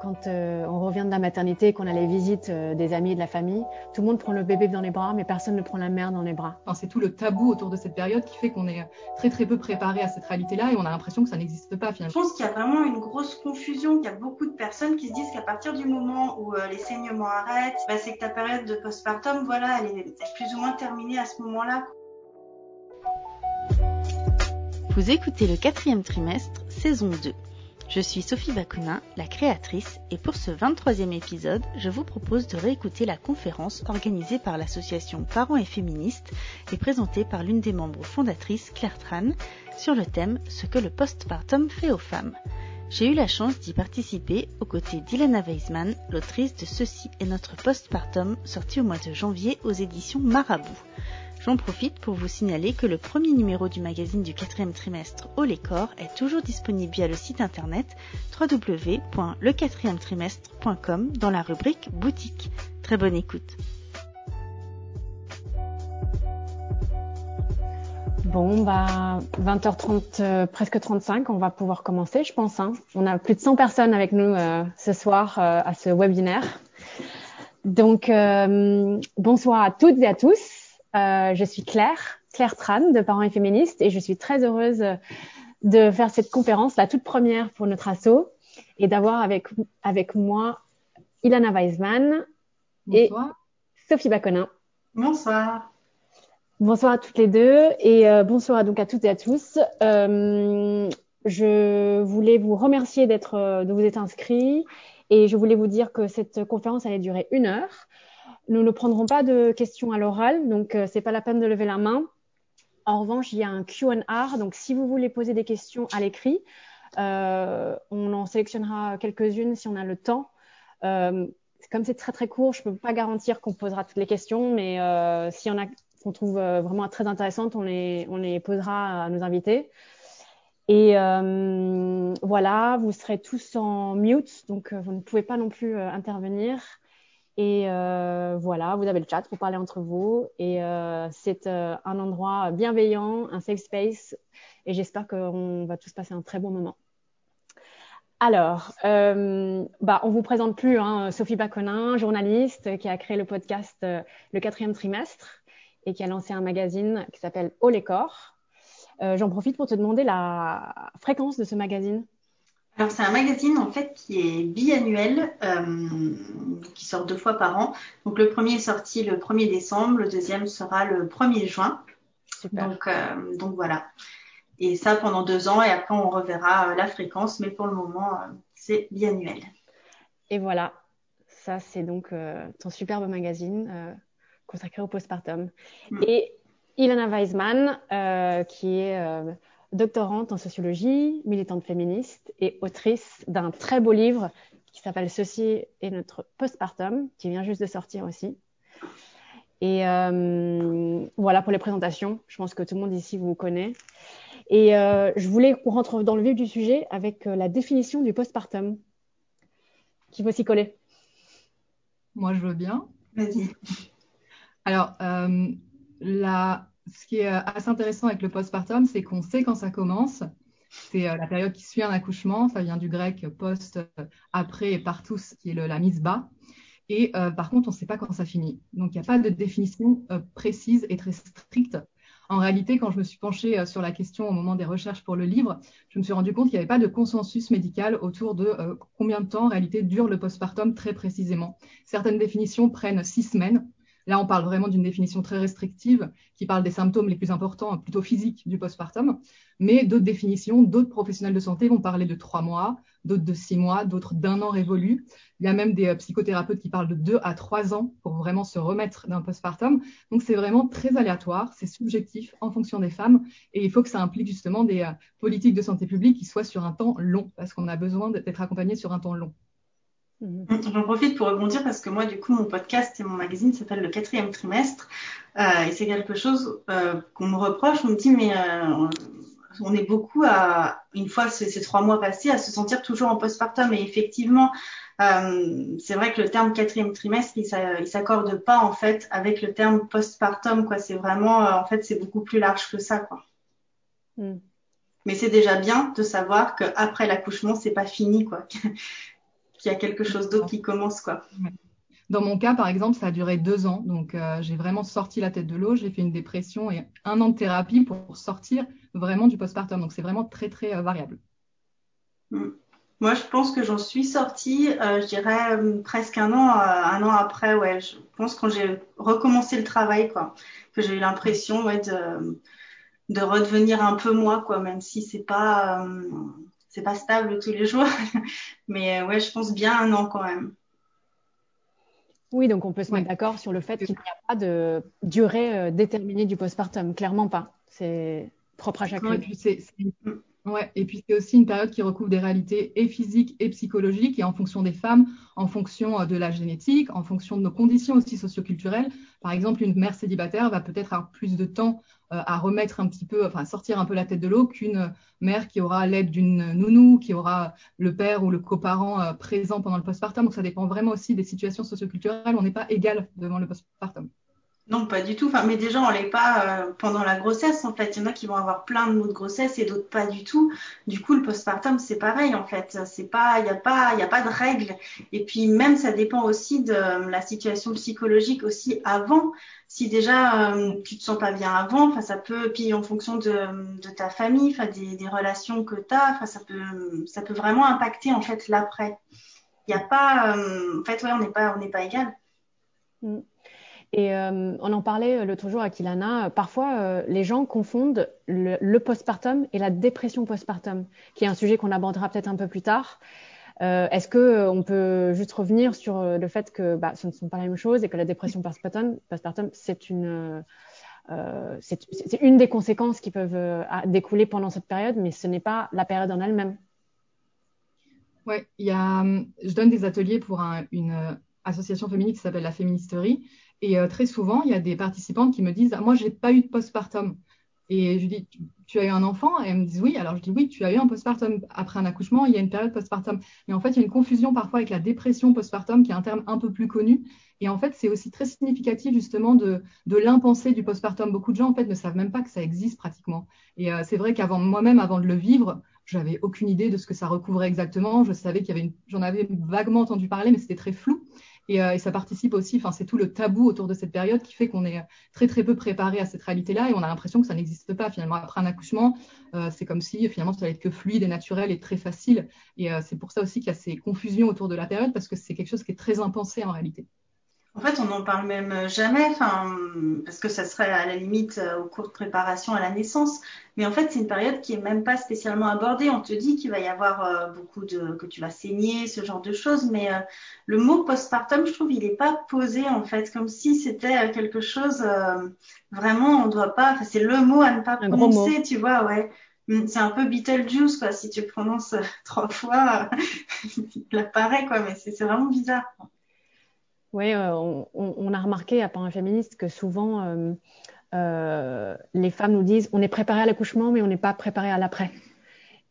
quand euh, on revient de la maternité, qu'on a les visites euh, des amis et de la famille, tout le monde prend le bébé dans les bras, mais personne ne prend la mère dans les bras. Enfin, c'est tout le tabou autour de cette période qui fait qu'on est très très peu préparé à cette réalité-là et on a l'impression que ça n'existe pas finalement. Je pense qu'il y a vraiment une grosse confusion, qu'il y a beaucoup de personnes qui se disent qu'à partir du moment où euh, les saignements arrêtent, bah, c'est que ta période de postpartum, voilà, elle est plus ou moins terminée à ce moment-là. Vous écoutez le quatrième trimestre, saison 2. Je suis Sophie Bakunin, la créatrice, et pour ce 23e épisode, je vous propose de réécouter la conférence organisée par l'association Parents et Féministes et présentée par l'une des membres fondatrices, Claire Tran, sur le thème Ce que le postpartum fait aux femmes. J'ai eu la chance d'y participer aux côtés d'Ilana Weisman, l'autrice de Ceci est notre postpartum, sorti au mois de janvier aux éditions Marabout. J'en profite pour vous signaler que le premier numéro du magazine du quatrième trimestre Au est toujours disponible via le site internet www.lequatrièmetrimestre.com dans la rubrique boutique. Très bonne écoute. Bon, bah, 20h30, euh, presque 35, on va pouvoir commencer, je pense. Hein. On a plus de 100 personnes avec nous euh, ce soir euh, à ce webinaire. Donc, bonsoir à toutes et à tous. Euh, je suis Claire, Claire Tran de Parents et Féministes et je suis très heureuse de faire cette conférence, la toute première pour notre asso et d'avoir avec, avec moi Ilana Weisman et Sophie Baconin. Bonsoir. Bonsoir à toutes les deux et euh, bonsoir donc à toutes et à tous. Euh, je voulais vous remercier d'être, de vous être inscrits et je voulais vous dire que cette conférence allait durer une heure. Nous ne prendrons pas de questions à l'oral, donc euh, c'est pas la peine de lever la main. En revanche, il y a un Q&A, donc si vous voulez poser des questions à l'écrit, euh, on en sélectionnera quelques-unes si on a le temps. Euh, comme c'est très très court, je ne peux pas garantir qu'on posera toutes les questions, mais euh, s'il y en a qu'on trouve euh, vraiment très intéressantes, on les, on les posera à nos invités. Et euh, voilà, vous serez tous en mute, donc vous ne pouvez pas non plus intervenir. Et euh, voilà, vous avez le chat pour parler entre vous. Et euh, c'est euh, un endroit bienveillant, un safe space. Et j'espère qu'on va tous passer un très bon moment. Alors, euh, bah, on vous présente plus hein, Sophie Baconin, journaliste qui a créé le podcast Le quatrième trimestre et qui a lancé un magazine qui s'appelle Haut les corps. J'en profite pour te demander la fréquence de ce magazine. Alors c'est un magazine en fait qui est biannuel, euh, qui sort deux fois par an. Donc le premier est sorti le 1er décembre, le deuxième sera le 1er juin. Super. Donc, euh, donc voilà. Et ça pendant deux ans et après on reverra euh, la fréquence, mais pour le moment c'est biannuel. Et voilà, ça c'est donc euh, ton superbe magazine consacré au postpartum. Mm. Et Ilana Weisman, qui est doctorante en sociologie, militante féministe et autrice d'un très beau livre qui s'appelle Ceci est notre postpartum, qui vient juste de sortir aussi. Et euh, voilà pour les présentations. Je pense que tout le monde ici vous connaît. Et euh, je voulais qu'on rentre dans le vif du sujet avec euh, la définition du postpartum. Qui veut s'y coller? Moi, je veux bien. Vas-y. Alors, la ce qui est euh, assez intéressant avec le postpartum, c'est qu'on sait quand ça commence. C'est euh, la période qui suit un accouchement. Ça vient du grec post, euh, après et partus, qui est la mise bas. Et par contre, on ne sait pas quand ça finit. Donc, il n'y a pas de définition précise et très stricte. En réalité, quand je me suis penchée sur la question au moment des recherches pour le livre, je me suis rendu compte qu'il n'y avait pas de consensus médical autour de combien de temps en réalité dure le postpartum très précisément. Certaines définitions prennent six semaines, Là, on parle vraiment d'une définition très restrictive qui parle des symptômes les plus importants, plutôt physiques, du postpartum. Mais d'autres définitions, d'autres professionnels de santé vont parler de trois mois, d'autres de six mois, d'autres d'un an révolu. Il y a même des euh, psychothérapeutes qui parlent de deux à trois ans pour vraiment se remettre d'un postpartum. Donc, c'est vraiment très aléatoire, c'est subjectif en fonction des femmes. Et il faut que ça implique justement des euh, politiques de santé publique qui soient sur un temps long, parce qu'on a besoin d'être accompagné sur un temps long. Mhm. J'en profite pour rebondir parce que moi, du coup, mon podcast et mon magazine s'appelle Le quatrième trimestre. Euh, et c'est quelque chose euh, qu'on me reproche. On me dit, mais euh, on est beaucoup à, une fois ces, ces, trois mois passés, à se sentir toujours en postpartum. Et effectivement, euh, c'est vrai que le terme quatrième trimestre, il s'accorde pas en fait avec le terme postpartum. Quoi, c'est vraiment, euh, en fait, c'est beaucoup plus large que ça. Quoi. Mm. Mais c'est déjà bien de savoir qu'après l'accouchement, c'est pas fini, quoi. Qu'il y a quelque chose d'autre qui commence, quoi. Dans mon cas, par exemple, ça a duré deux ans. Donc, euh, j'ai vraiment sorti la tête de l'eau. J'ai fait une dépression et un an de thérapie pour sortir vraiment du postpartum. Donc, c'est vraiment très, très euh, variable. Mm. Moi, je pense que j'en suis sortie, euh, je dirais presque un an, un an après. Ouais, je pense quand j'ai recommencé le travail, quoi, que j'ai eu l'impression, ouais, de, de redevenir un peu moi, quoi, même si c'est pas, c'est pas stable tous les jours. Mais ouais, je pense bien un an quand même. Oui, donc on peut se mettre d'accord sur le fait qu'il n'y a pas de durée euh, déterminée du postpartum. Clairement pas. C'est propre à chacun. Ouais, et puis c'est aussi une période qui recouvre des réalités et physiques et psychologiques, et en fonction des femmes, en fonction euh, de la génétique, en fonction de nos conditions aussi socioculturelles. Par exemple, une mère célibataire va peut-être avoir plus de temps euh, à remettre un petit peu, enfin sortir un peu la tête de l'eau qu'une mère qui aura l'aide d'une nounou, qui aura le père ou le coparent euh, présent pendant le postpartum. Donc ça dépend vraiment aussi des situations socioculturelles. On n'est pas égal devant le postpartum. Non, pas du tout. Enfin, mais déjà, on l'est pas euh, pendant la grossesse. En fait, il y en a qui vont avoir plein de mots de grossesse et d'autres pas du tout. Du coup, le postpartum, c'est pareil. En fait, c'est pas, il y a pas, il y a pas de règles. Et puis même, ça dépend aussi de la situation psychologique aussi avant. Si déjà euh, tu te sens pas bien avant, enfin ça peut. Puis en fonction de, ta famille, enfin des, relations que tu as, enfin ça peut, ça peut vraiment impacter en fait l'après. Il y a pas, euh, en fait, ouais, on n'est pas, on n'est pas égal. Mm. Et euh, on en parlait euh, l'autre jour avec Ilana. Parfois, euh, les gens confondent le, postpartum et la dépression postpartum, qui est un sujet qu'on abordera peut-être un peu plus tard. Est-ce que on peut juste revenir sur le fait que bah, ce ne sont pas la même chose et que la dépression postpartum, postpartum c'est une c'est une des conséquences qui peuvent découler pendant cette période, mais ce n'est pas la période en elle-même. A, je donne des ateliers pour une association féminine qui s'appelle la Féministerie et euh, très souvent, il y a des participantes qui me disent Moi, je n'ai pas eu de postpartum. Et je dis Tu as eu un enfant? Et elles me disent Oui. Alors je dis Oui, tu as eu un postpartum. Après un accouchement, il y a une période postpartum. Mais en fait, il y a une confusion parfois avec la dépression postpartum, qui est un terme un peu plus connu. Et en fait, c'est aussi très significatif justement de, de l'impensé du postpartum. Beaucoup de gens en fait ne savent même pas que ça existe pratiquement. Et euh, c'est vrai qu'avant moi-même, avant de le vivre, j'avais aucune idée de ce que ça recouvrait exactement. Je savais qu'il y avait une... j'en avais vaguement entendu parler, mais c'était très flou. Euh, et, ça participe aussi, enfin, c'est tout le tabou autour de cette période qui fait qu'on est très très peu préparé à cette réalité-là et on a l'impression que ça n'existe pas finalement. Après un accouchement, euh, c'est comme si finalement ça allait être que fluide et naturel et très facile. Et euh, c'est pour ça aussi qu'il y a ces confusions autour de la période parce que c'est quelque chose qui est très impensé en réalité. En fait, on n'en parle même jamais, parce que ça serait à la limite euh, au cours de préparation à la naissance. Mais en fait, c'est une période qui est même pas spécialement abordée. On te dit qu'il va y avoir euh, beaucoup de, que tu vas saigner, ce genre de choses. Mais euh, le mot postpartum, je trouve, il n'est pas posé en fait, comme si c'était quelque chose vraiment, on doit pas. Enfin, c'est le mot à ne pas prononcer, tu vois, ouais. Hum, c'est un peu Beetlejuice, quoi. Si tu prononces trois fois, il apparaît, quoi. Mais c'est vraiment bizarre. Oui, euh, on, a remarqué à Parents Féministes que souvent, euh, euh, les femmes nous disent on est préparé à l'accouchement, mais on n'est pas préparé à l'après.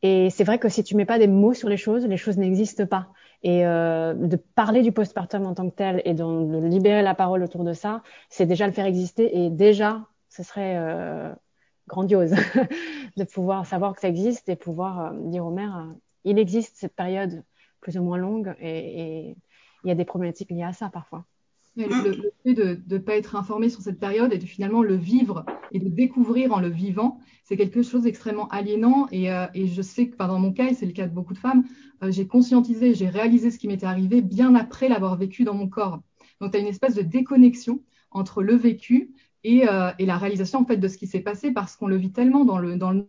Et c'est vrai que si tu mets pas des mots sur les choses, les choses n'existent pas. Et de parler du postpartum en tant que tel et de, libérer la parole autour de ça, c'est déjà le faire exister. Et déjà, ce serait grandiose de pouvoir savoir que ça existe et pouvoir dire aux mères, il existe cette période plus ou moins longue et il y a des problématiques liées à ça parfois. le, fait de ne pas être informé sur cette période et de finalement le vivre et de découvrir en le vivant, c'est quelque chose d'extrêmement aliénant. Et, euh, je sais que dans mon cas, et c'est le cas de beaucoup de femmes, euh, j'ai conscientisé, j'ai réalisé ce qui m'était arrivé bien après l'avoir vécu dans mon corps. Donc, tu as une espèce de déconnexion entre le vécu et, euh, et, la réalisation en fait de ce qui s'est passé parce qu'on le vit tellement dans le, dans le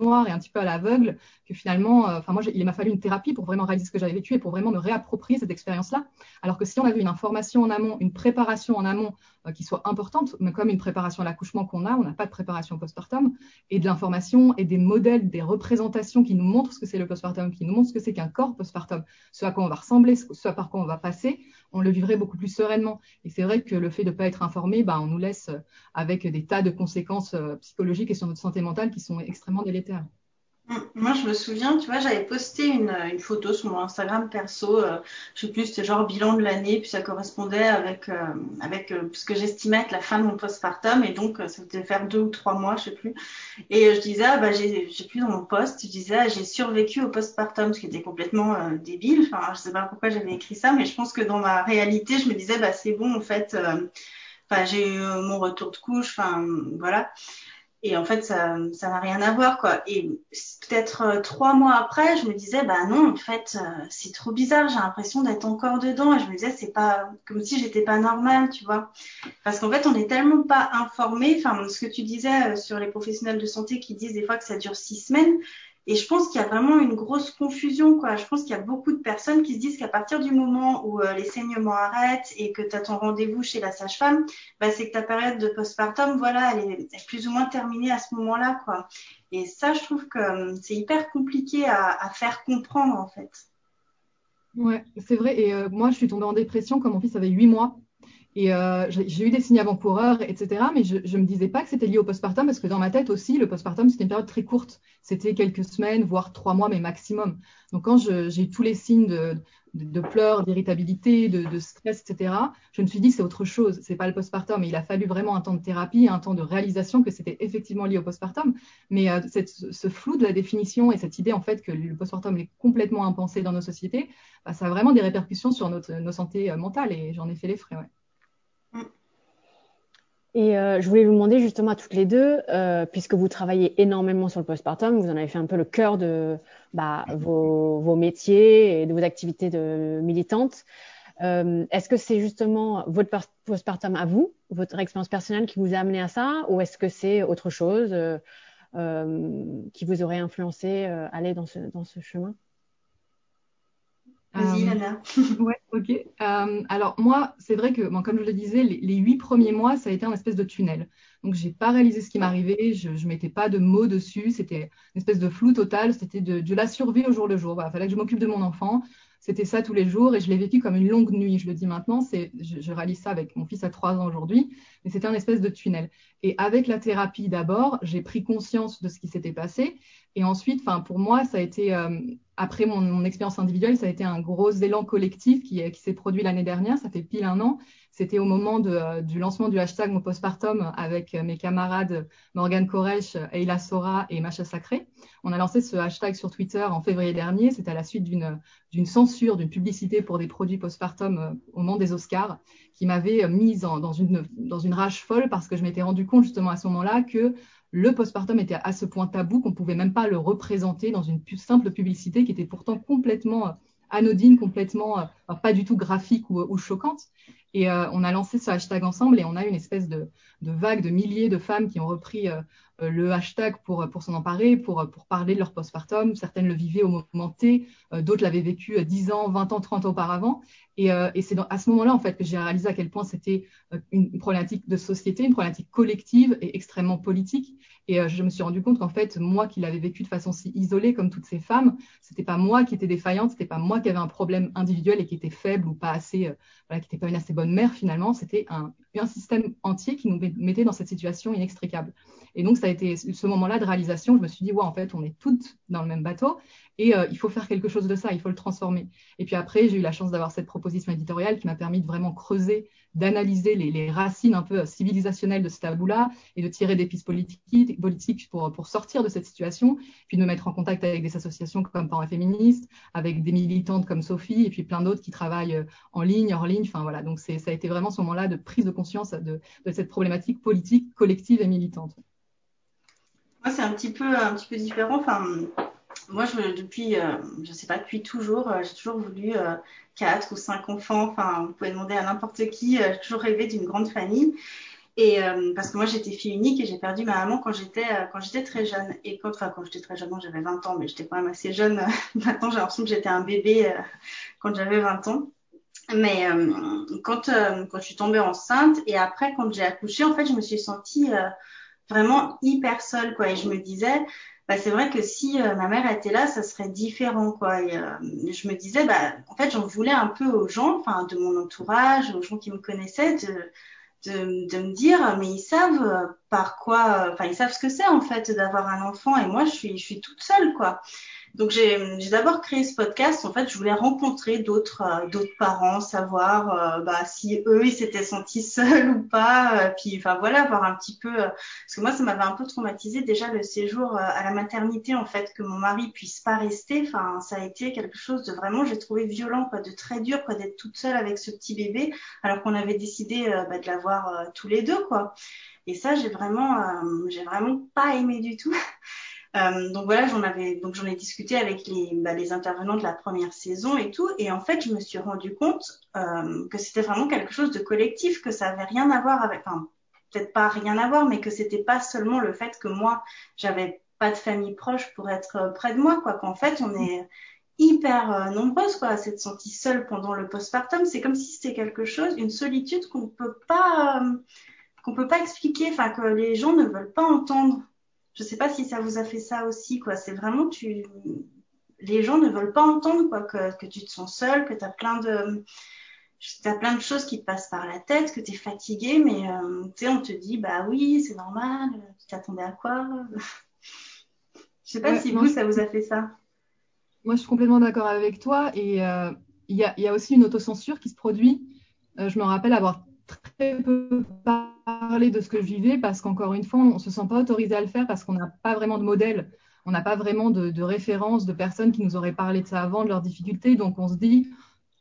noir et un petit peu à l'aveugle que finalement, euh, enfin moi, il m'a fallu une thérapie pour vraiment réaliser ce que j'avais vécu et pour vraiment me réapproprier cette expérience-là. Alors que si on avait une information en amont, une préparation en amont qui soit importante, mais comme une préparation à l'accouchement qu'on a, on n'a pas de préparation postpartum, et de l'information et des modèles, des représentations qui nous montrent ce que c'est le postpartum, qui nous montrent ce que c'est qu'un corps postpartum, ce à quoi on va ressembler, ce par quoi on va passer, on le vivrait beaucoup plus sereinement. Et c'est vrai que le fait de ne pas être informé, bah, on nous laisse avec des tas de conséquences euh, psychologiques et sur notre santé mentale qui sont extrêmement délétères. Moi, je me souviens, tu vois, j'avais posté une, une, photo sur mon Instagram perso, euh, je sais plus, c'était genre bilan de l'année, puis ça correspondait avec, euh, avec euh, ce que j'estimais être la fin de mon postpartum, et donc ça devait faire deux ou trois mois, je sais plus. Et je disais, ah, bah, j'ai, plus dans mon poste, je disais, ah, j'ai survécu au postpartum, ce qui était complètement débile. Enfin, je sais pas pourquoi j'avais écrit ça, mais je pense que dans ma réalité, je me disais, bah, c'est bon, en fait, enfin, j'ai eu mon retour de couche, enfin, voilà. Et en fait, ça, ça n'a rien à voir, quoi. Et peut-être euh, trois mois après, je me disais, bah non, en fait, euh, c'est trop bizarre. J'ai l'impression d'être encore dedans. Et je me disais, c'est pas comme si j'étais pas normale, tu vois. Parce qu'en fait, on n'est tellement pas informé. Enfin, ce que tu disais euh, sur les professionnels de santé qui disent des fois que ça dure six semaines. Et je pense qu'il y a vraiment une grosse confusion, quoi. Je pense qu'il y a beaucoup de personnes qui se disent qu'à partir du moment où euh, les saignements arrêtent et que tu as ton rendez-vous chez la sage-femme, bah, c'est que ta période de postpartum, voilà, elle est, plus ou moins terminée à ce moment-là, quoi. Et ça, je trouve que hum, c'est hyper compliqué à, à, faire comprendre, en fait. Ouais, c'est vrai. Et euh, moi, je suis tombée en dépression quand mon fils avait 8 mois. Et euh, j'ai eu des signes avant-coureurs, etc. Mais je ne me disais pas que c'était lié au postpartum parce que dans ma tête aussi, le postpartum, c'était une période très courte. C'était quelques semaines, voire trois mois, mais maximum. Donc quand j'ai eu tous les signes de, pleurs, d'irritabilité, de, stress, etc., je me suis dit c'est autre chose. C'est pas le postpartum. Mais il a fallu vraiment un temps de thérapie, un temps de réalisation que c'était effectivement lié au postpartum. Mais euh, ce flou de la définition et cette idée en fait que le postpartum est complètement impensé dans nos sociétés, bah, ça a vraiment des répercussions sur notre, nos santé euh, mentale et j'en ai fait les frais. Et euh, je voulais vous demander justement à toutes les deux, euh, puisque vous travaillez énormément sur le postpartum, vous en avez fait un peu le cœur de bah, vos, vos, métiers et de vos activités de militantes. Euh, est-ce que c'est justement votre postpartum à vous, votre expérience personnelle qui vous a amené à ça, ou est-ce que c'est autre chose euh, euh, qui vous aurait influencé à aller dans ce, dans ce chemin? Vas-y, Anna. ouais, ok. Euh, alors moi, c'est vrai que, bon, comme je le disais, les huit premiers mois, ça a été un espèce de tunnel. Donc j'ai pas réalisé ce qui m'arrivait, je, je mettais pas de mots dessus, c'était une espèce de flou total, c'était de, de, la survie au jour le jour. Il fallait que je m'occupe de mon enfant, c'était ça tous les jours et je l'ai vécu comme une longue nuit. Je le dis maintenant, c'est, je, je, réalise ça avec mon fils à trois ans aujourd'hui, mais c'était un espèce de tunnel. Et avec la thérapie d'abord, j'ai pris conscience de ce qui s'était passé. Et ensuite, enfin pour moi, ça a été euh, après mon, expérience individuelle, ça a été un gros élan collectif qui s'est produit l'année dernière. Ça fait pile un an. C'était au moment euh, du lancement du hashtag mon postpartum avec mes camarades Morgane Koresh, Eila Sora et Macha Sacré. On a lancé ce hashtag sur Twitter en février dernier. C'était à la suite d'une, censure, d'une publicité pour des produits postpartum euh, au moment des Oscars qui m'avait mise dans, une, rage folle parce que je m'étais rendu compte justement à ce moment-là que le postpartum était à ce point tabou qu'on pouvait même pas le représenter dans une simple publicité qui était pourtant complètement euh, anodine, complètement pas du tout graphique ou choquante. Et euh, on a lancé ce hashtag ensemble et on a une espèce de, vague de milliers de femmes qui ont repris euh, euh le hashtag pour, s'en emparer, pour, parler de leur postpartum. Certaines le vivaient au moment T, d'autres l'avaient vécu 10 ans, 20 ans, 30 ans auparavant. Et, c'est à ce moment-là, en fait, que j'ai réalisé à quel point c'était une problématique de société, une problématique collective et extrêmement politique. Et je me suis rendu compte qu'en fait, moi qui l'avais vécu de façon si isolée comme toutes ces femmes, c'était pas moi qui étais défaillante, c'était pas moi qui avais un problème individuel et qui était faible ou pas assez, qui n'était pas une assez bonne mère finalement. C'était un, un système entier qui nous mettait dans cette situation inextricable. Et donc, ça a été ce moment-là de réalisation. Je me suis dit, ouais, en fait, on est toutes dans le même bateau et euh, il faut faire quelque chose de ça, il faut le transformer. Et puis après, j'ai eu la chance d'avoir cette proposition éditoriale qui m'a permis de vraiment creuser, d'analyser les, racines un peu civilisationnelles de ce tabou-là et de tirer des pistes politiques, pour, sortir de cette situation, puis de me mettre en contact avec des associations comme Parents féministes, avec des militantes comme Sophie et puis plein d'autres qui travaillent euh, en ligne, hors ligne. Enfin voilà, donc ça a été vraiment ce moment-là de prise de conscience de, de cette problématique politique collective et militante. Moi, c'est un petit peu un petit peu différent. Enfin, moi, depuis, euh, je sais pas, depuis toujours, euh, j'ai toujours voulu euh, ou cinq enfants. Enfin, vous pouvez demander à n'importe qui. Euh, j'ai toujours rêvé d'une grande famille. Et parce que moi, j'étais fille unique et j'ai perdu ma maman quand j'étais quand j'étais très jeune. Et quand, enfin, quand j'étais très jeune, j'avais 20 ans, mais j'étais quand même assez jeune. Maintenant, j'ai l'impression que j'étais un bébé quand j'avais 20 ans. Mais quand quand je suis tombée enceinte et après quand j'ai accouché, en fait, je me suis sentie vraiment hyper seule, quoi. Et je me disais, bah, c'est vrai que si euh, ma mère était là, ça serait différent, quoi. Euh, je me disais, bah, en fait, j'en voulais un peu aux gens, enfin, de mon entourage, aux gens qui me connaissaient, de me dire, mais ils savent par quoi, enfin ils savent ce que c'est en fait d'avoir un enfant et moi je suis je suis toute seule quoi. Donc j'ai d'abord créé ce podcast. En fait, je voulais rencontrer d'autres euh, d'autres parents, savoir euh, bah, si eux ils s'étaient sentis seuls ou pas. Euh, puis enfin voilà, voir un petit peu parce que moi ça m'avait un peu traumatisé déjà le séjour à la maternité en fait que mon mari puisse pas rester. Enfin ça a été quelque chose de vraiment j'ai trouvé violent quoi, de très dur quoi d'être toute seule avec ce petit bébé alors qu'on avait décidé bah, de l'avoir tous les deux quoi. Et ça j'ai vraiment j'ai vraiment pas aimé du tout. Euh, donc voilà, j'en avais, donc j'en ai discuté avec les, bah, les intervenants de la première saison et tout, et en fait, je me suis rendu compte euh, que c'était vraiment quelque chose de collectif, que ça avait rien à voir avec, enfin, peut-être pas rien à voir, mais que c'était pas seulement le fait que moi, j'avais pas de famille proche pour être près de moi, quoi. Qu'en fait, on est hyper euh, nombreuses, quoi, à s'être sentie seule pendant le postpartum. C'est comme si c'était quelque chose, une solitude qu'on peut pas, euh, qu'on peut pas expliquer, enfin que les gens ne veulent pas entendre. Je sais pas si ça vous a fait ça aussi, quoi. C'est vraiment tu, les gens ne veulent pas entendre, quoi, que, que tu te sens seul, que tu as plein de, t'as plein de choses qui te passent par la tête, que tu es fatigué, mais euh, tu sais, on te dit, bah oui, c'est normal, tu t'attendais à quoi? Je sais pas si vous, ça vous a fait ça. Moi, je suis complètement d'accord avec toi, et euh, il y, a, y, a, aussi une autocensure qui se produit. Euh, je me rappelle avoir très peu parler de ce que je vivais parce qu'encore une fois, on ne se sent pas autorisé à le faire parce qu'on n'a pas vraiment de modèle, on n'a pas vraiment de, de référence de personnes qui nous auraient parlé de ça avant, de leurs difficultés. Donc on se dit,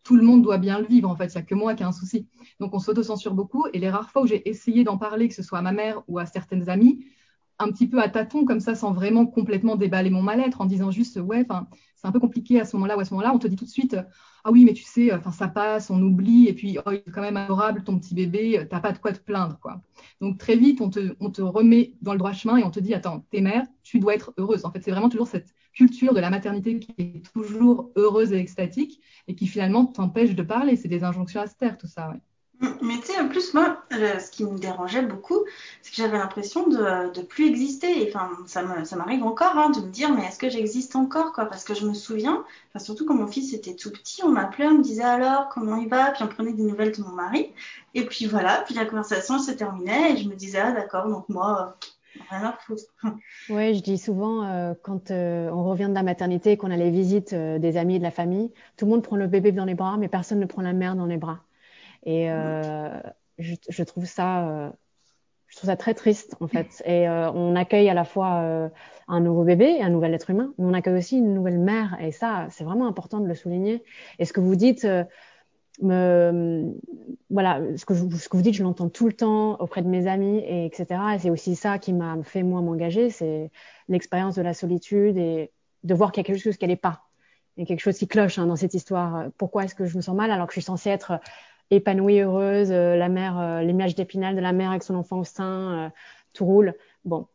tout le monde doit bien le vivre. En fait, il n'y a que moi qui ai un souci. Donc on s'autocensure beaucoup. Et les rares fois où j'ai essayé d'en parler, que ce soit à ma mère ou à certaines amies, un petit peu à tâtons comme ça sans vraiment complètement déballer mon mal-être en disant juste ouais enfin c'est un peu compliqué à ce moment-là ou à ce moment-là on te dit tout de suite ah oui mais tu sais enfin ça passe on oublie et puis oh, il est quand même adorable ton petit bébé t'as pas de quoi te plaindre quoi donc très vite on te on te remet dans le droit chemin et on te dit attends t'es mère tu dois être heureuse en fait c'est vraiment toujours cette culture de la maternité qui est toujours heureuse et extatique et qui finalement t'empêche de parler. C'est des injonctions à se taire tout ça. Mais tu sais, en plus, moi, ce qui me dérangeait beaucoup, c'est que j'avais l'impression de, de plus exister. Enfin, ça m'arrive encore hein, de me dire, mais est-ce que j'existe encore, quoi? Parce que je me souviens, surtout quand mon fils était tout petit, on m'appelait, on me disait alors comment il va, puis on prenait des nouvelles de mon mari. Et puis voilà, puis la conversation se terminait et je me disais, ah d'accord, donc moi, euh, rien à foutre. Oui, je dis souvent, euh, quand euh, on revient de la maternité et qu'on a les visites des amis et de la famille, tout le monde prend le bébé dans les bras, mais personne ne prend la mère dans les bras. Et euh, je, je, trouve ça, euh, je trouve ça très triste en fait. Et euh, on accueille à la fois euh, un nouveau bébé et un nouvel être humain, mais on accueille aussi une nouvelle mère. Et ça, c'est vraiment important de le souligner. Et ce que vous dites, euh, me, voilà, ce que, je, ce que vous dites, je l'entends tout le temps auprès de mes amis, et etc. Et c'est aussi ça qui m'a fait moi m'engager, c'est l'expérience de la solitude et de voir qu'il y a quelque chose qui n'est pas. Il y a quelque chose qui cloche hein, dans cette histoire. Pourquoi est-ce que je me sens mal alors que je suis censée être épanouie, heureuse, euh, la mère, euh, l'image d'épinal de la mère avec son enfant au sein, euh, tout roule. Bon,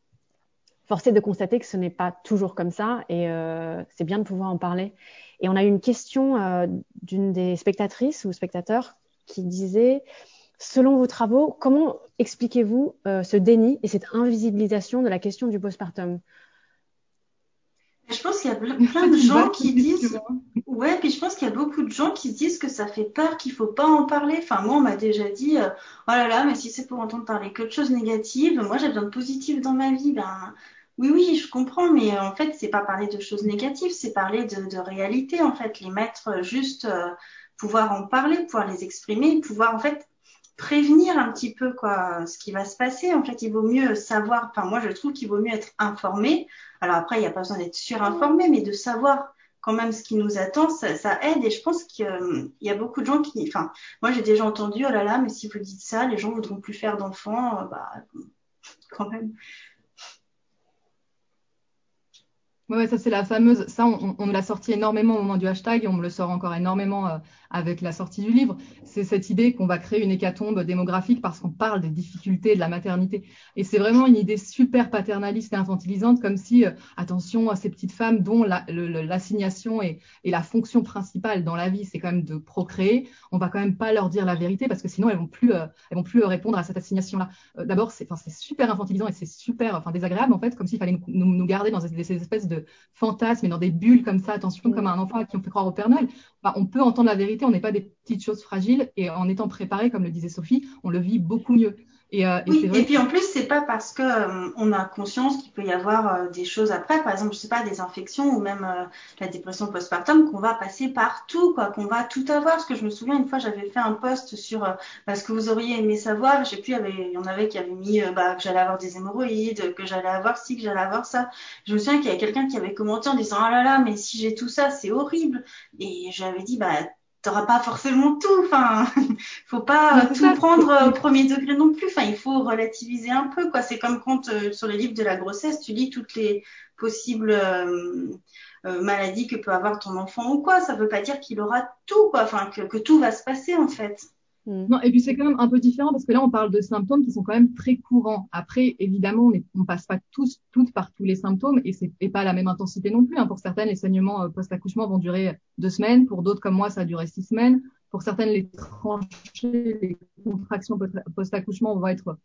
force est de constater que ce n'est pas toujours comme ça et c'est bien de pouvoir en parler. Et on a eu une question d'une des spectatrices ou spectateurs qui disait, selon vos travaux, comment expliquez-vous ce déni et cette invisibilisation de la question du postpartum? Je pense qu'il y a plein de gens qui disent, ouais, puis je pense qu'il y a beaucoup de gens qui disent que ça fait peur, qu'il faut pas en parler. Enfin, moi, on m'a déjà dit, euh, oh là là, mais si c'est pour entendre parler que de choses négatives, moi, j'ai besoin de positif dans ma vie. Ben, oui, oui, je comprends, mais en fait, c'est pas parler de choses négatives, c'est parler de, de réalité, en fait, les mettre juste, euh, pouvoir en parler, pouvoir les exprimer, pouvoir, en fait, prévenir un petit peu quoi ce qui va se passer. En fait, il vaut mieux savoir. Enfin, moi, je trouve qu'il vaut mieux être informé. Alors après, il n'y a pas besoin d'être surinformé, mais de savoir quand même ce qui nous attend, ça, aide. Et je pense qu'il y a beaucoup de gens qui. Enfin, moi, j'ai déjà entendu oh là là, mais si vous dites ça, les gens voudront plus faire d'enfants. Bah, quand même. Ouais, ça c'est la fameuse. Ça, on, on l'a sorti énormément au moment du hashtag et on me le sort encore énormément euh, avec la sortie du livre. C'est cette idée qu'on va créer une hécatombe démographique parce qu'on parle des difficultés de la maternité. Et c'est vraiment une idée super paternaliste et infantilisante, comme si, euh, attention à ces petites femmes dont l'assignation la, et, et, la fonction principale dans la vie, c'est quand même de procréer. On va quand même pas leur dire la vérité parce que sinon elles vont plus, euh, elles vont plus répondre à cette assignation-là. D'abord, c'est, super infantilisant et c'est super, enfin, désagréable en fait, comme s'il fallait nous, nous, garder dans ces, ces espèces de de fantasmes et dans des bulles comme ça, attention, comme un enfant à qui on fait croire au Père Noël. On peut entendre la vérité, on n'est pas des petites choses fragiles et en étant préparé, comme le disait Sophie, on le vit beaucoup mieux. Et, euh, oui, et, puis en plus, c'est pas parce que euh, on a conscience qu'il peut y avoir euh, des choses après, par exemple, je sais pas, des infections ou même la dépression postpartum, qu'on va passer partout, quoi, qu'on va tout avoir. Parce que je me souviens une fois, j'avais fait un post sur ce que vous auriez aimé savoir. Je sais plus, il y en avait qui avaient mis bah, que j'allais avoir des hémorroïdes, que j'allais avoir ci, que j'allais avoir ça. Je me souviens qu'il y a quelqu'un qui avait commenté en disant ah là là, mais si j'ai tout ça, c'est horrible. Et j'avais dit bah t'auras pas forcément tout. Enfin, faut pas tout prendre au premier degré non plus. Enfin, il faut relativiser un peu, quoi. C'est comme quand euh, sur les livres de la grossesse, tu lis toutes les possibles euh, euh, maladies que peut avoir ton enfant ou quoi. Ça veut pas dire qu'il aura tout, quoi. Enfin, que, que tout va se passer en fait. Mm. Non, et puis c'est quand même un peu différent parce que là, on parle de symptômes qui sont quand même très courants. Après, évidemment, on ne passe pas tous, toutes par tous les symptômes et c'est pas la même intensité non plus. Hein. Pour certaines, les saignements euh, post-accouchement vont durer deux semaines. Pour d'autres, comme moi, ça a duré six semaines. Pour certaines, les tranchées, les contractions post-accouchement vont être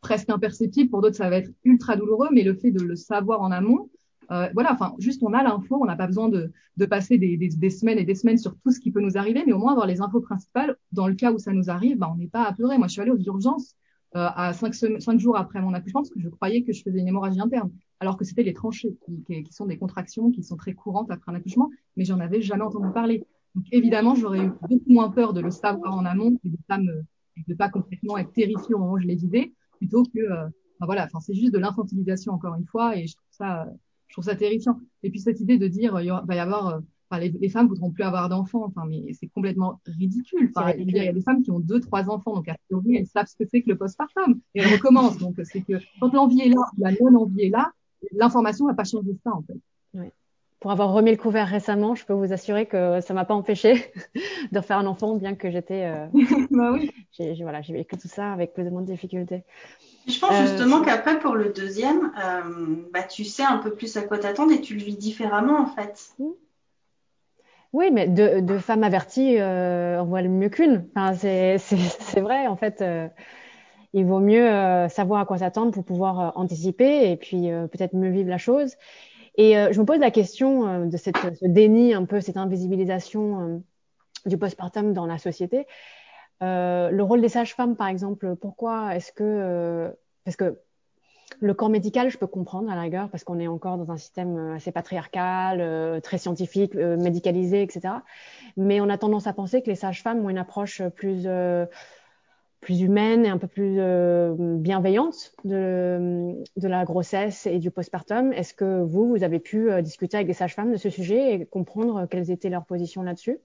presque imperceptibles. Pour d'autres, ça va être ultra douloureux. Mais le fait de le savoir en amont, euh, voilà, enfin, juste on a l'info, on n'a pas besoin de, de passer des, des, des, semaines et des semaines sur tout ce qui peut nous arriver, mais au moins avoir les infos principales. Dans le cas où ça nous arrive, bah, on n'est pas apeuré. Moi, je suis allée aux urgences euh, à cinq, cinq, jours après mon accouchement parce que je croyais que je faisais une hémorragie interne, alors que c'était les tranchées qui, qui, sont des contractions qui sont très courantes après un accouchement, mais j'en avais jamais entendu parler. Donc évidemment, j'aurais eu beaucoup moins peur de le savoir en amont et de pas de pas complètement être terrifiée au moment où je l'ai vidé, plutôt que, euh, voilà, enfin c'est juste de l'infantilisation encore une fois, et je trouve ça je trouve ça terrifiant. Et puis cette idée de dire, il va y avoir, euh, enfin, les, les, femmes voudront plus avoir d'enfants, enfin, mais c'est complètement ridicule. Enfin, il y a des femmes qui ont deux, trois enfants, donc a priori, elles savent ce que c'est que le postpartum et elles recommencent. donc c'est que quand l'envie est là, la non-envie est là, l'information va pas changer ça en fait. Oui. Pour avoir remis le couvert récemment, je peux vous assurer que ça m'a pas empêché de refaire un enfant, bien que j'étais. Euh... bah oui. J'ai voilà, j'ai vécu tout ça avec plus ou moins de difficultés. Je pense justement euh, qu'après, pour le deuxième, euh, bah, tu sais un peu plus à quoi t'attendre et tu le vis différemment, en fait. Oui, mais deux, de femmes averties, euh, on voit le mieux qu'une. Enfin, c'est vrai, en fait. Euh, il vaut mieux savoir à quoi s'attendre pour pouvoir anticiper et puis peut-être mieux vivre la chose. Et je me pose la question de cette, ce déni, un peu cette invisibilisation du postpartum dans la société. Euh, le rôle des sages-femmes, par exemple, pourquoi est-ce que euh, parce que le corps médical, je peux comprendre à la rigueur, parce qu'on est encore dans un système euh, assez patriarcal, très scientifique, médicalisé, etc. Mais on a tendance à penser que les sages-femmes ont une approche plus plus humaine et un peu plus bienveillante de, de la grossesse et du postpartum. Est-ce que vous, vous avez pu discuter avec des sages-femmes de ce sujet et comprendre quelles étaient leurs positions là-dessus?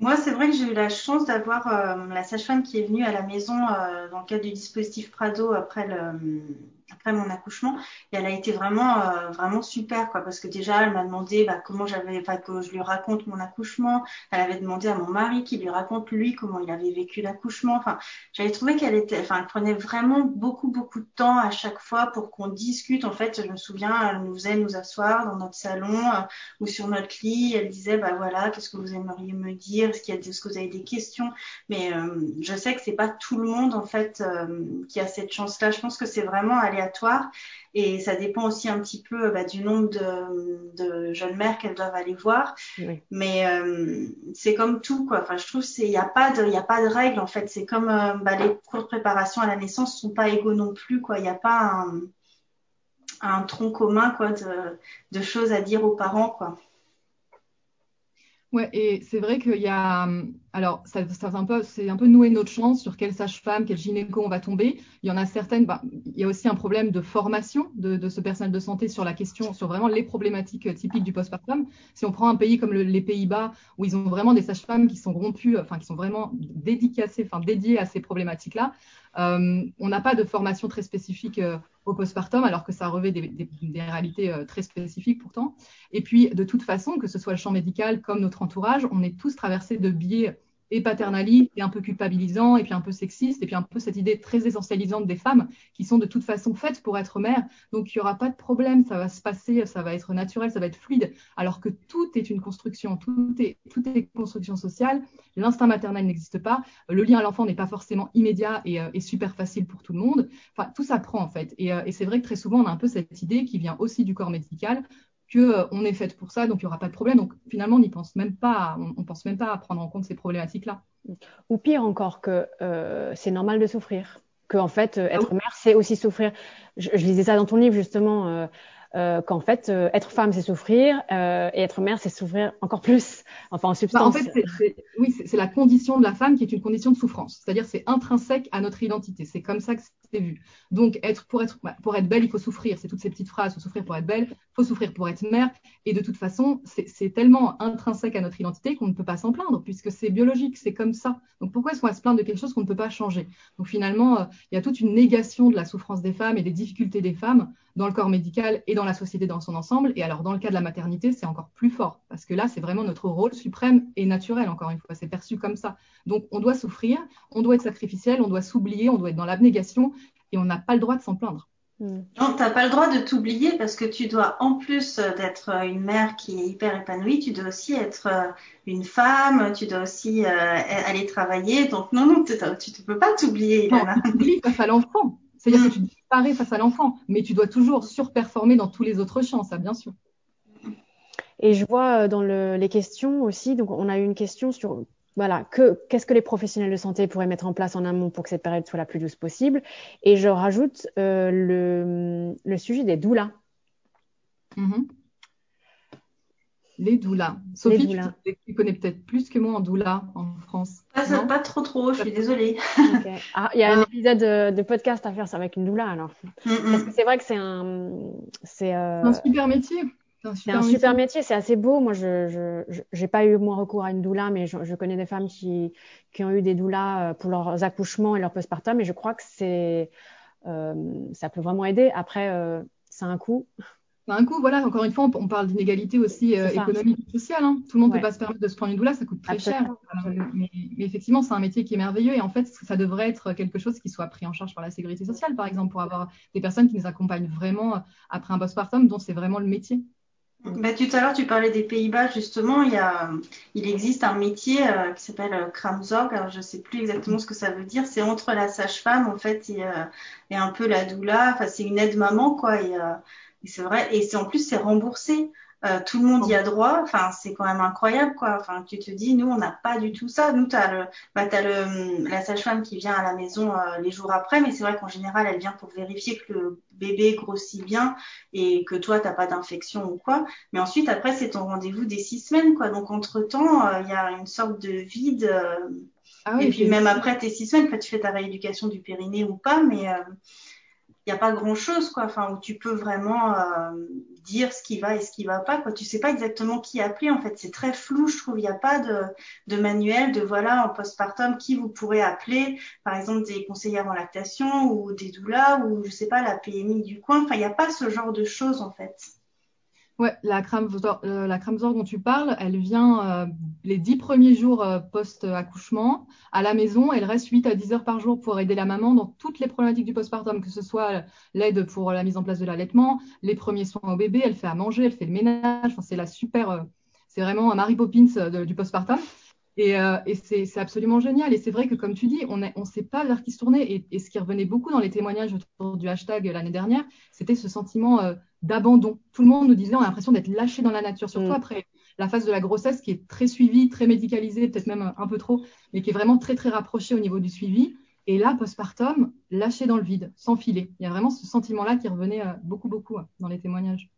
Moi, c'est vrai que j'ai eu la chance d'avoir euh, la sage-femme qui est venue à la maison euh, dans le cadre du dispositif Prado après le, après mon accouchement et elle a été vraiment euh, vraiment super quoi parce que déjà elle m'a demandé bah, comment j'avais enfin que je lui raconte mon accouchement. Elle avait demandé à mon mari qui lui raconte lui comment il avait vécu l'accouchement. Enfin j'avais trouvé qu'elle était enfin elle prenait vraiment beaucoup beaucoup de temps à chaque fois pour qu'on discute. En fait je me souviens elle nous faisait nous asseoir dans notre salon euh, ou sur notre lit. Elle disait bah voilà qu'est-ce que vous aimeriez me dire? Est-ce qu'il y a est-ce que vous avez des questions? Mais euh, je sais que c'est pas tout le monde en fait qui a cette chance là je pense que c'est vraiment aller aléatoire et ça dépend aussi un petit peu bah, du nombre de, de, jeunes mères qu'elles doivent aller voir. Mais euh, c'est comme tout quoi. Enfin, je trouve c'est il n'y a pas de il a pas de règle en fait. C'est comme euh, bah, les cours de préparation à la naissance sont pas égaux non plus quoi. Il n'y a pas un, un tronc commun quoi de, de choses à dire aux parents quoi. Ouais, et c'est vrai qu'il y a, alors ça un peu, c'est un peu nouer notre chance sur quelle sage-femme, quel gynéco on va tomber. Il y en a certaines, bah, il y a aussi un problème de formation de, ce personnel de santé sur la question, sur vraiment les problématiques typiques du postpartum. Si on prend un pays comme le, les Pays-Bas, où ils ont vraiment des sages-femmes qui sont rompues, enfin qui sont vraiment dédicacées, enfin dédiées à ces problématiques-là, euh, on n'a pas de formation très spécifique euh, au postpartum, alors que ça revêt des, réalités euh, très spécifiques pourtant. Et puis, de toute façon, que ce soit le champ médical comme notre entourage, on est tous traversés de biais et paternaliste et un peu culpabilisant et puis un peu sexiste et puis un peu cette idée très essentialisante des femmes qui sont de toute façon faites pour être mères. Donc il n'y aura pas de problème, ça va se passer, ça va être naturel, ça va être fluide. Alors que tout est une construction, tout est, tout est construction sociale. L'instinct maternel n'existe pas. Le lien à l'enfant n'est pas forcément immédiat et, euh, super facile pour tout le monde. Enfin, tout s'apprend en fait. Et, euh, et c'est vrai que très souvent on a un peu cette idée qui vient aussi du corps médical que euh, on est faite pour ça, donc il n'y aura pas de problème. Donc finalement, on n'y pense même pas, on, pense même pas à prendre en compte ces problématiques-là. Ou pire encore que euh, c'est normal de souffrir. que en fait euh, être mère c'est aussi souffrir. Je, je, lisais ça dans ton livre justement. Euh, qu'en fait, euh, être femme, c'est souffrir, euh, et être mère, c'est souffrir encore plus, enfin en substance. Bah, en fait, oui, c'est la condition de la femme qui est une condition de souffrance, c'est-à-dire c'est intrinsèque à notre identité, c'est comme ça que c'est vu. Donc, être, pour, être, bah, pour être belle, il faut souffrir, c'est toutes ces petites phrases, faut souffrir pour être belle, faut souffrir pour être mère, et de toute façon, c'est tellement intrinsèque à notre identité qu'on ne peut pas s'en plaindre, puisque c'est biologique, c'est comme ça. Donc, pourquoi est-ce qu'on va se plaindre de quelque chose qu'on ne peut pas changer? Donc, finalement, il y a toute une négation de la souffrance des femmes et des difficultés des femmes dans le corps médical et dans la société dans son ensemble. Et alors, dans le cas de la maternité, c'est encore plus fort, parce que là, c'est vraiment notre rôle suprême et naturel, encore une fois, c'est perçu comme ça. Donc, on doit souffrir, on doit être sacrificiel, on doit s'oublier, on doit être dans l'abnégation, et on n'a pas le droit de s'en plaindre. Hmm. Non, tu n'as pas le droit de t'oublier parce que tu dois, en plus d'être une mère qui est hyper épanouie, tu dois aussi être euh, une femme, tu dois aussi euh, aller travailler. Donc non, non, tu ne peux pas t'oublier. Tu t'oublies face à l'enfant. C'est-à-dire que tu face à l'enfant, mais tu dois toujours surperformer dans tous les autres champs, ça bien sûr. Et je vois euh, dans le, les questions aussi, donc on a eu une question sur voilà, que qu'est-ce que les professionnels de santé pourraient mettre en place en amont pour que cette période soit la plus douce possible? Et je rajoute euh, le, le, sujet des doulas. Mm-hmm. Les doulas. Sophie, Tu, connais peut-être plus que moi en doula en France. Pas, pas trop trop, je suis désolée. Ah, il y a un ah. épisode de, podcast à faire ça avec une doula alors. Parce que c'est vrai que c'est un, c'est euh, un super métier. C'est un super, métier, c'est assez beau. Moi, je n'ai pas eu moins recours à une doula, mais je, je, connais des femmes qui, qui ont eu des doulas euh, pour leurs accouchements et leur postpartum, et je crois que c'est euh, ça peut vraiment aider. Après, euh, c'est un coût un coup, voilà, encore une fois, on, parle d'inégalité aussi euh, économique et sociale. Hein. Tout le monde ne peut pas se permettre de se prendre une doula, ça coûte très cher. Mais, effectivement, c'est un métier qui est merveilleux et en fait, ça devrait être quelque chose qui soit pris en charge par la sécurité sociale, par exemple, pour avoir des personnes qui nous accompagnent vraiment euh, après un postpartum, dont c'est vraiment le métier. Bah, tout à l'heure, tu parlais des Pays-Bas, justement, il, y a, il existe un métier euh, qui s'appelle euh, Kramzorg, alors je ne sais plus exactement ce que ça veut dire, c'est entre la sage-femme, en fait, et, et, un peu la doula, enfin, c'est une aide-maman, quoi, et, et c'est vrai, et c'est en plus c'est remboursé. Euh, tout le monde y a droit. Enfin, c'est quand même incroyable, quoi. Enfin, tu te dis, nous, on n'a pas du tout ça. Nous, t'as le, bah, t'as le, la sage-femme qui vient à la maison euh, les jours après, mais c'est vrai qu'en général, elle vient pour vérifier que le bébé grossit bien et que toi, t'as pas d'infection ou quoi. Mais ensuite, après, c'est ton rendez-vous des six semaines, quoi. Donc, entre temps, euh, il y a une sorte de vide. Ah oui, et puis, même après tes six semaines, tu fais ta rééducation du périnée ou pas, mais il n'y a pas grand chose quoi enfin où tu peux vraiment euh, dire ce qui va et ce qui va pas quoi. Tu sais pas exactement qui appeler en fait. C'est très flou je trouve. Il n'y a pas de, de manuel de voilà en postpartum qui vous pourrez appeler. Par exemple des conseillères en lactation ou des doulas ou je sais pas la PMI du coin. Enfin il n'y a pas ce genre de choses en fait Ouais, la crème euh, la dont tu parles, elle vient euh, les dix premiers jours euh, post-accouchement à la maison. Elle reste 8 à 10 heures par jour pour aider la maman dans toutes les problématiques du postpartum, que ce soit l'aide pour la mise en place de l'allaitement, les premiers soins au bébé, elle fait à manger, elle fait le ménage. Enfin, c'est la super, c'est vraiment un Mary Poppins du postpartum. Et, et c'est absolument génial. Et c'est vrai que, comme tu dis, on ne sait pas vers qui se tourner. Et, et, ce qui revenait beaucoup dans les témoignages autour du hashtag l'année dernière, c'était ce sentiment d'abandon. Tout le monde nous disait on a l'impression d'être lâché dans la nature, surtout mm. après la phase de la grossesse qui est très suivie, très médicalisée, peut-être même un peu trop, mais qui est vraiment très très rapprochée au niveau du suivi. Et là, postpartum, lâché dans le vide, sans filet. Il y a vraiment ce sentiment-là qui revenait euh, beaucoup beaucoup euh, dans les témoignages.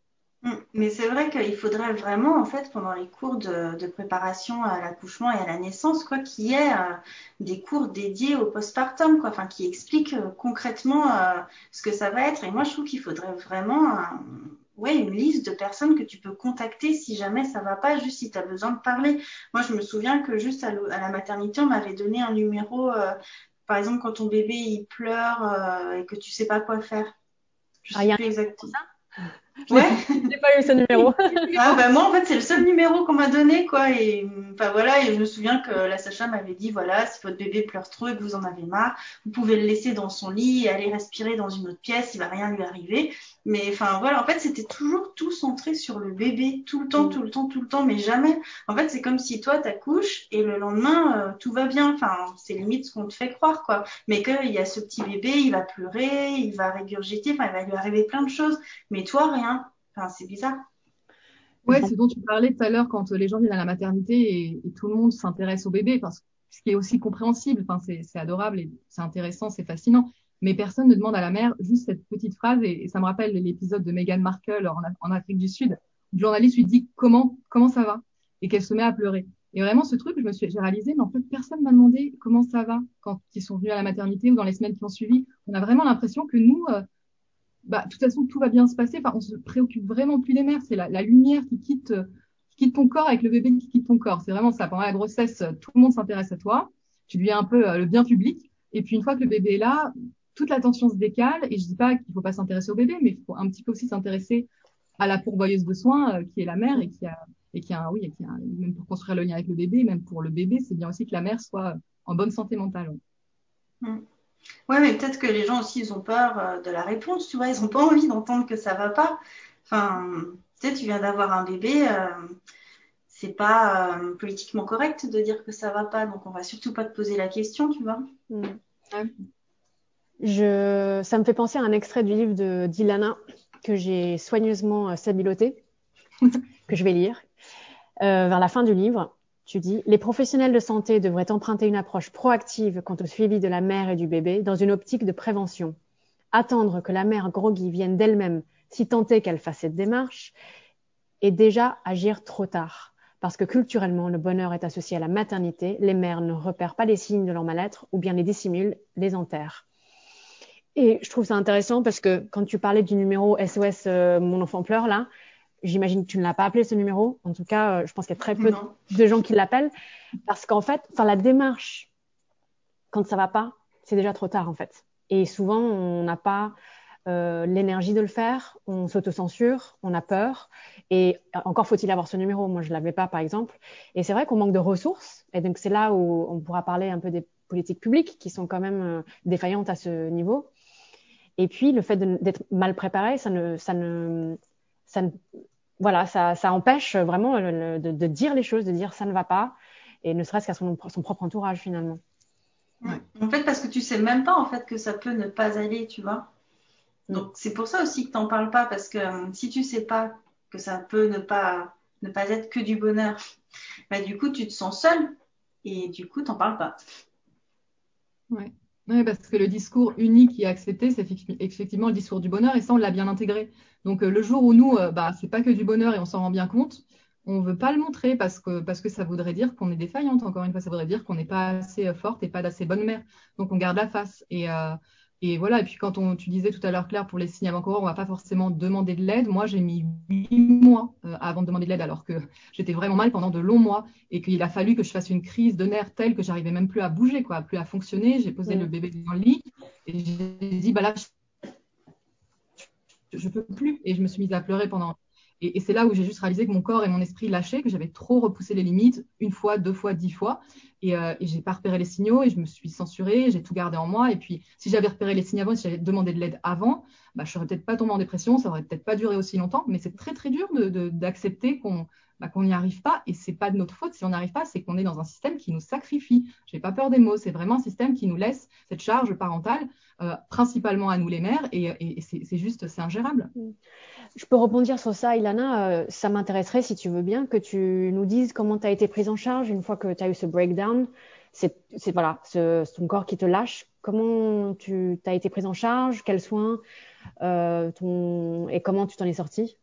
Mm. Mais c'est vrai qu'il faudrait vraiment, en fait, pendant les cours de, de préparation à l'accouchement et à la naissance, quoi, qu'il y ait euh, des cours dédiés au postpartum, quoi, enfin, qui expliquent euh, concrètement euh, ce que ça va être. Et moi, je trouve qu'il faudrait vraiment, ouais, une liste de personnes que tu peux contacter si jamais ça va pas, juste si tu as besoin de parler. Moi, je me souviens que juste à, la maternité, on m'avait donné un numéro, par exemple, quand ton bébé il pleure et que tu sais pas quoi faire. Je ah, sais plus exactement. Ouais. J'ai pas eu ce numéro. ah bah moi en fait c'est le seul numéro qu'on m'a donné quoi et enfin voilà et je me souviens que la Sacha m'avait dit voilà si votre bébé pleure trop et que vous en avez marre vous pouvez le laisser dans son lit et aller respirer dans une autre pièce il va rien lui arriver mais enfin voilà en fait c'était toujours tout centré sur le bébé tout le temps tout le temps tout le temps mais jamais. En fait c'est comme si toi t'accouches et le lendemain euh, tout va bien. Enfin c'est limite ce qu'on te fait croire quoi. Mais qu'il y a ce petit bébé il va pleurer il va régurgiter enfin il va lui arriver plein de choses. Mais toi rien. Enfin, c'est bizarre. Ouais, ce dont tu parlais tout à l'heure quand les gens viennent à la maternité et, tout le monde s'intéresse au bébé, parce que ce qui est aussi compréhensible, enfin, c'est adorable et c'est intéressant, c'est fascinant. Mais personne ne demande à la mère juste cette petite phrase. Et, ça me rappelle l'épisode de Meghan Markle en, Afrique du Sud. Le journaliste lui dit comment comment ça va et qu'elle se met à pleurer. Et vraiment, ce truc, je me suis, j'ai réalisé, mais en fait, personne m'a demandé comment ça va quand ils sont venus à la maternité ou dans les semaines qui ont suivi. On a vraiment l'impression que nous, euh, bah, de toute façon, tout va bien se passer. Enfin, on se préoccupe vraiment plus des mères. C'est la, la, lumière qui quitte, qui quitte ton corps avec le bébé qui quitte ton corps. C'est vraiment ça. Pendant la grossesse, tout le monde s'intéresse à toi. Tu deviens un peu euh, le bien public. Et puis, une fois que le bébé est là, toute l'attention se décale. Et je dis pas qu'il faut pas s'intéresser au bébé, mais il faut un petit peu aussi s'intéresser à la pourvoyeuse de soins, euh, qui est la mère et qui a, et qui a, oui, et qui a, même pour construire le lien avec le bébé, même pour le bébé, c'est bien aussi que la mère soit en bonne santé mentale. Mm. Ouais, mais peut-être que les gens aussi, ils ont peur euh, de la réponse, tu vois, ils ont pas envie d'entendre que ça va pas. Enfin, tu sais, tu viens d'avoir un bébé, euh, c'est pas euh, politiquement correct de dire que ça va pas, donc on va surtout pas te poser la question, tu vois. Mm. Je, ça me fait penser à un extrait du livre de d'Ilana que j'ai soigneusement sabiloté, que je vais lire, vers la fin du livre. Tu dis, les professionnels de santé devraient emprunter une approche proactive quant au suivi de la mère et du bébé dans une optique de prévention. Attendre que la mère groggy vienne d'elle-même, si tenter qu'elle fasse cette démarche, et déjà agir trop tard. Parce que culturellement, le bonheur est associé à la maternité, les mères ne repèrent pas les signes de leur mal-être ou bien les dissimulent, les enterrent. Et je trouve ça intéressant parce que quand tu parlais du numéro SOS euh, Mon enfant pleure là, J'imagine que tu ne l'as pas appelé ce numéro. En tout cas, euh, je pense qu'il y a très peu de gens qui l'appellent parce qu'en fait, enfin la démarche quand ça va pas, c'est déjà trop tard en fait. Et souvent, on n'a pas euh, l'énergie de le faire, on s'autocensure, on a peur. Et encore faut-il avoir ce numéro. Moi, je l'avais pas, par exemple. Et c'est vrai qu'on manque de ressources. Et donc, c'est là où on pourra parler un peu des politiques publiques qui sont quand même euh, défaillantes à ce niveau. Et puis, le fait d'être mal préparé, ça ne, ça ne, ça ne voilà, ça, ça empêche vraiment de, de, dire les choses, de dire ça ne va pas, et ne serait-ce qu'à son, son, propre entourage finalement. En fait, parce que tu sais même pas en fait que ça peut ne pas aller, tu vois. Donc c'est pour ça aussi que t'en parles pas, parce que euh, si tu sais pas que ça peut ne pas ne pas être que du bonheur, bah du coup tu te sens seul et du coup t'en parles pas. Ouais. Oui, parce que le discours unique est accepté, c'est effectivement le discours du bonheur, et ça, on l'a bien intégré. Donc, euh, le jour où nous, euh, bah, c'est pas que du bonheur et on s'en rend bien compte, on veut pas le montrer parce que, parce que ça voudrait dire qu'on est défaillante, encore une fois, ça voudrait dire qu'on n'est pas assez euh, forte et pas d'assez bonne mère. Donc, on garde la face. Et, et voilà, et puis quand on, tu disais tout à l'heure, Claire, pour les signes avant-coureurs, on va pas forcément demander de l'aide. Moi, j'ai mis huit mois euh, avant de demander de l'aide alors que j'étais vraiment mal pendant de longs mois et qu'il a fallu que je fasse une crise de nerfs telle que j'arrivais même plus à bouger, quoi, plus à fonctionner. J'ai posé le bébé dans le lit et j'ai dit, bah là, je, je peux plus. Et je me suis mise à pleurer pendant et, c'est là où j'ai juste réalisé que mon corps et mon esprit lâchaient, que j'avais trop repoussé les limites, une fois, deux fois, dix fois. Et, euh, et j'ai pas repéré les signaux et je me suis censurée, j'ai tout gardé en moi. Et puis, si j'avais repéré les signaux avant, si j'avais demandé de l'aide avant, bah, je serais peut-être pas tombée en dépression, ça aurait peut-être pas duré aussi longtemps. Mais c'est très, très dur d'accepter qu'on bah, qu'on n'y arrive pas. Et c'est pas de notre faute si on n'y arrive pas, c'est qu'on est dans un système qui nous sacrifie. J'ai pas peur des mots, c'est vraiment un système qui nous laisse cette charge parentale, euh, principalement à nous les mères, et, c'est juste, c'est ingérable. Mm. Je peux rebondir sur ça, Ilana. Euh, ça m'intéresserait, si tu veux bien, que tu nous dises comment tu as été prise en charge une fois que tu as eu ce breakdown. C'est voilà, ton corps qui te lâche. Comment tu as été prise en charge? Quels soins? Euh, Et comment tu t'en es sortie?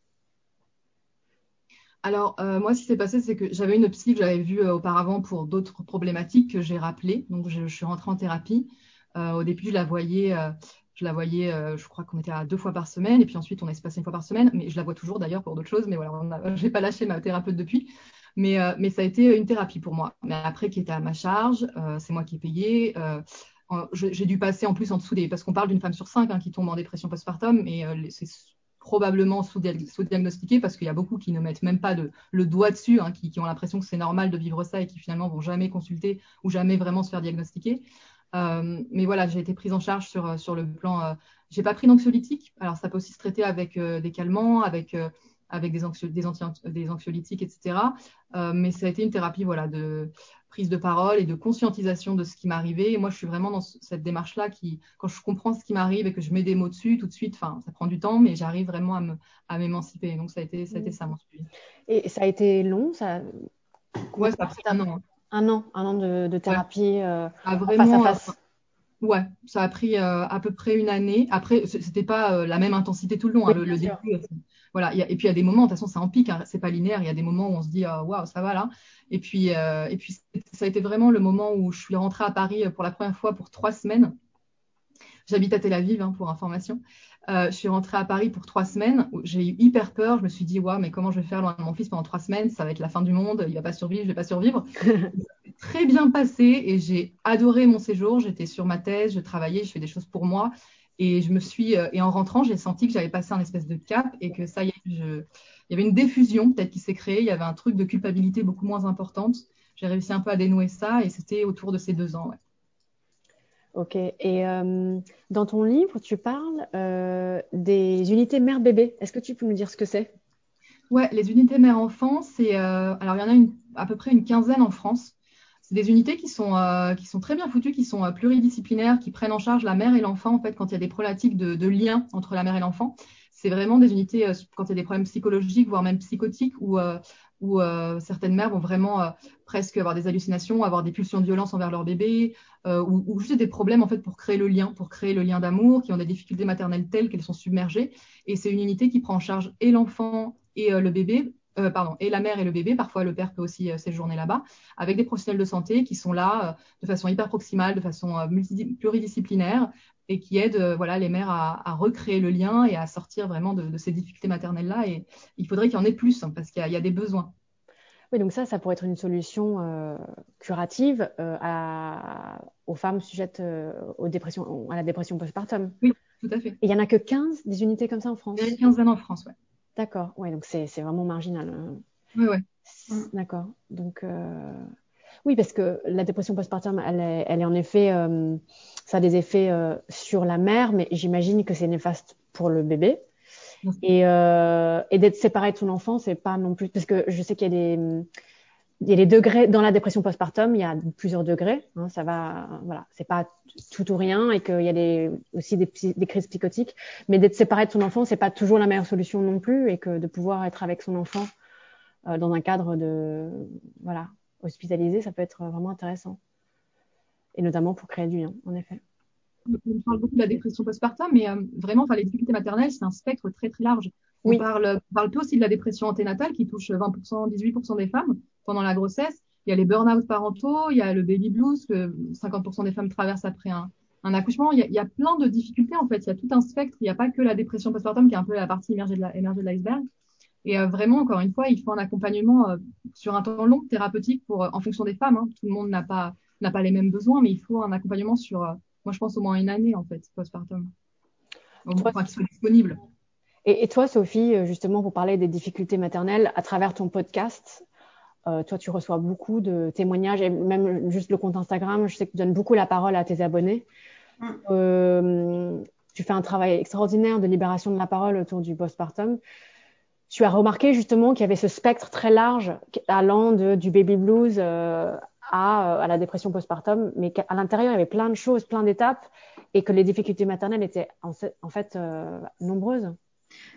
Alors, euh, moi, ce qui s'est passé, c'est que j'avais une psy que j'avais vue auparavant pour d'autres problématiques que j'ai rappelées. Donc, je, suis rentrée en thérapie. au début, je la voyais je la voyais, euh, je crois qu'on était à deux fois par semaine, et puis ensuite on est une fois par semaine, mais je la vois toujours d'ailleurs pour d'autres choses, mais voilà, je n'ai pas lâché ma thérapeute depuis. Mais, euh, mais ça a été une thérapie pour moi. Mais après, qui était à ma charge, euh, c'est moi qui ai payé. j'ai dû passer en plus en dessous des. Parce qu'on parle d'une femme sur cinq hein, qui tombe en dépression postpartum, et c'est probablement sous-diagnostiqué parce qu'il y a beaucoup qui ne mettent même pas le doigt dessus, hein, qui, ont l'impression que c'est normal de vivre ça et qui finalement vont jamais consulter ou jamais vraiment se faire diagnostiquer. Euh, mais voilà, j'ai été prise en charge sur, euh, sur le plan. Euh, j'ai pas pris d'anxiolytique. Alors, ça peut aussi se traiter avec des calmants, avec, avec des, des, des anxiolytiques, etc. mais ça a été une thérapie voilà, de prise de parole et de conscientisation de ce qui m'arrivait. Et moi, je suis vraiment dans cette démarche-là qui, quand je comprends ce qui m'arrive et que je mets des mots dessus, tout de suite, enfin, ça prend du temps, mais j'arrive vraiment à, m'émanciper. Donc, ça a été ça, a été ça mon suivi. Et ça a été long ça... Ouais, ça a pris un an. Hein un an, un an de, thérapie euh, ah, face à face. Ouais, ça a pris euh, à peu près une année. Après, c'était pas euh, la même intensité tout le long. Hein, le, début, voilà. et puis il y a des moments, de toute façon, c'est en pic, hein, c'est pas linéaire. Il y a des moments où on se dit waouh, ça va là. Et puis et puis ça a été vraiment le moment où je suis rentrée à Paris pour la première fois pour trois semaines. J'habite à Tel Aviv hein, pour information. Euh, je suis rentrée à Paris pour trois semaines. J'ai eu hyper peur. Je me suis dit, waouh, mais comment je vais faire loin de mon fils pendant trois semaines? Ça va être la fin du monde. Il va pas survivre. Je vais pas survivre. très bien passé et j'ai adoré mon séjour. J'étais sur ma thèse, je travaillais, je fais des choses pour moi. Et je me suis euh, et en rentrant, j'ai senti que j'avais passé un espèce de cap et que ça y est, je, il y avait une diffusion peut-être qui s'est créée. Il y avait un truc de culpabilité beaucoup moins importante. J'ai réussi un peu à dénouer ça et c'était autour de ces deux ans. Ouais. Ok. Et euh, dans ton livre, tu parles euh, des unités mère-bébé. Est-ce que tu peux nous dire ce que c'est? Ouais, les unités mère-enfant, c'est euh, alors il y en a une, à peu près une quinzaine en France. C'est des unités qui sont qui sont très bien foutues, qui sont pluridisciplinaires, qui prennent en charge la mère et l'enfant en fait quand il y a des problématiques de, lien entre la mère et l'enfant. C'est vraiment des unités quand il y a des problèmes psychologiques, voire même psychotiques, où euh, certaines mères vont vraiment euh, presque avoir des hallucinations, avoir des pulsions de violence envers leur bébé, euh, ou, ou, juste des problèmes en fait pour créer le lien, pour créer le lien d'amour, qui ont des difficultés maternelles telles qu'elles sont submergées. Et c'est une unité qui prend en charge et l'enfant et le bébé, pardon, et la mère et le bébé. Parfois, le père peut aussi séjourner là-bas, avec des professionnels de santé qui sont là de façon hyper proximale, de façon pluridisciplinaire, et qui aident voilà, les mères à, à, recréer le lien et à sortir vraiment de, de ces difficultés maternelles-là. Et il faudrait qu'il y en ait plus, hein, parce qu'il y, y, a des besoins. Oui, donc ça, ça pourrait être une solution euh, curative euh, à, aux femmes sujettes euh, aux dépressions, à la dépression postpartum. Oui, tout à fait. Et il n'y en a que 15 des unités comme ça en France? Il y en a 15 en France, oui. D'accord, ouais, donc c'est vraiment marginal. Hein. Oui, oui. D'accord. Donc, euh, oui, parce que la dépression postpartum, elle est, elle est en effet, euh, ça a des effets euh, sur la mère, mais j'imagine que c'est néfaste pour le bébé. Et, euh, et d'être séparé de son enfant, c'est pas non plus parce que je sais qu'il y a des il y a des degrés dans la dépression postpartum, il y a plusieurs degrés. Hein, ça va, voilà, c'est pas tout ou rien, et qu'il y a des, aussi des, des, crises psychotiques. Mais d'être séparé de son enfant, c'est pas toujours la meilleure solution non plus, et que de pouvoir être avec son enfant euh, dans un cadre de, voilà, hospitalisé, ça peut être vraiment intéressant, et notamment pour créer du lien, en effet on parle beaucoup de la dépression postpartum, mais euh, vraiment, enfin, les difficultés maternelles, c'est un spectre très très large. On parle, parle peu aussi de la dépression anténatale qui touche 20%, 18% des femmes pendant la grossesse. Il y a les burn-out parentaux, il y a le baby blues que 50% des femmes traversent après un, un accouchement. Il y, a, il y, a, plein de difficultés en fait. Il y a tout un spectre. Il n'y a pas que la dépression postpartum qui est un peu la partie émergée de l'iceberg. Et euh, vraiment, encore une fois, il faut un accompagnement euh, sur un temps long thérapeutique pour, en fonction des femmes. Hein. Tout le monde n'a pas n'a pas les mêmes besoins, mais il faut un accompagnement sur moi, je pense au moins une année, en fait, postpartum. Au moins, enfin, soit disponible. Et, et, toi, Sophie, euh, justement, pour parler des difficultés maternelles, à travers ton podcast, euh, toi, tu reçois beaucoup de témoignages, et même juste le compte Instagram, je sais que tu donnes beaucoup la parole à tes abonnés. Mm. Euh, tu fais un travail extraordinaire de libération de la parole autour du postpartum. Tu as remarqué justement qu'il y avait ce spectre très large allant de, du baby blues euh, à, euh, à la dépression postpartum, mais qu'à l'intérieur, il y avait plein de choses, plein d'étapes, et que les difficultés maternelles étaient en, en fait euh, nombreuses.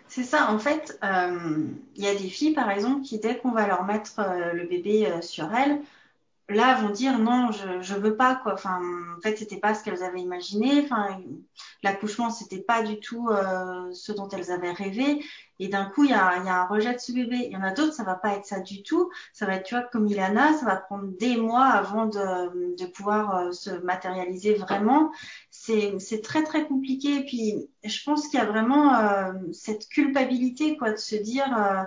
C'est ça, en fait, euh, il y a des filles, par exemple, qui, dès qu'on va leur mettre euh, le bébé euh, sur elles, là vont dire non, je je veux pas quoi. Enfin, en fait, c'était pas ce qu'elles avaient imaginé. Enfin, l'accouchement c'était pas du tout euh, ce dont elles avaient rêvé. Et d'un coup, il y a, y a un rejet de ce bébé. Il y en a d'autres, ça va pas être ça du tout. Ça va être, tu vois, comme Ilana, ça va prendre des mois avant de, de pouvoir euh, se matérialiser vraiment. C'est, très très compliqué. Et puis, je pense qu'il y a vraiment euh, cette culpabilité, quoi, de se dire euh,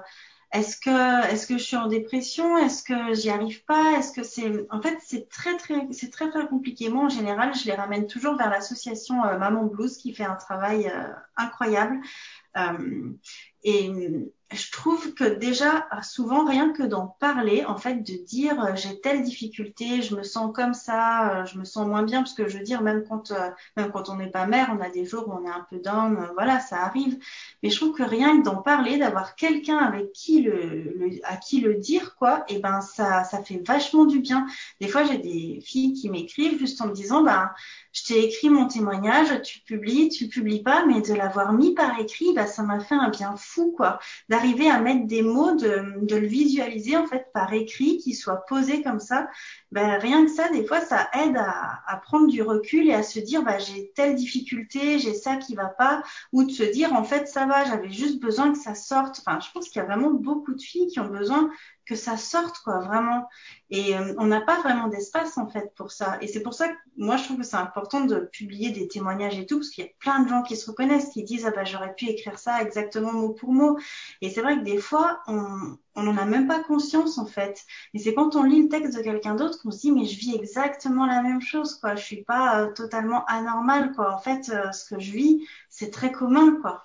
est-ce que est-ce que je suis en dépression? Est-ce que j'y arrive pas? Est-ce que c'est en fait c'est très très c'est très très compliqué. Moi en général, je les ramène toujours vers l'association euh, Maman Blues qui fait un travail euh, incroyable. Euh, et je trouve que déjà, souvent, rien que d'en parler, en fait, de dire euh, j'ai telle difficulté, je me sens comme ça, euh, je me sens moins bien, parce que je veux dire, même quand, euh, même quand on n'est pas mère, on a des jours où on est un peu down, voilà, ça arrive. Mais je trouve que rien que d'en parler, d'avoir quelqu'un avec qui le, à qui le dire, quoi, et eh ben ça, ça fait vachement du bien. Des fois, j'ai des filles qui m'écrivent juste en me disant, ben je t'ai écrit mon témoignage, tu publies, tu publies pas, mais de l'avoir mis par écrit, bah, ça m'a fait un bien fou, quoi d'arriver à mettre des mots, de, le visualiser en fait par écrit, qu'il soit posé comme ça. Ben, rien que ça, des fois, ça aide à, prendre du recul et à se dire, bah, j'ai telle difficulté, j'ai ça qui va pas, ou de se dire, en fait, ça va, j'avais juste besoin que ça sorte. Enfin, je pense qu'il y a vraiment beaucoup de filles qui ont besoin que ça sorte, quoi, vraiment. Et euh, on n'a pas vraiment d'espace, en fait, pour ça. Et c'est pour ça que moi, je trouve que c'est important de publier des témoignages et tout, parce qu'il y a plein de gens qui se reconnaissent, qui disent, ah bah, j'aurais pu écrire ça exactement mot pour mot. Et c'est vrai que des fois, on n'en a même pas conscience, en fait. Et c'est quand on lit le texte de quelqu'un d'autre qu'on se dit, mais je vis exactement la même chose, quoi. Je suis pas euh, totalement anormale, quoi. En fait, euh, ce que je vis, c'est très commun, quoi.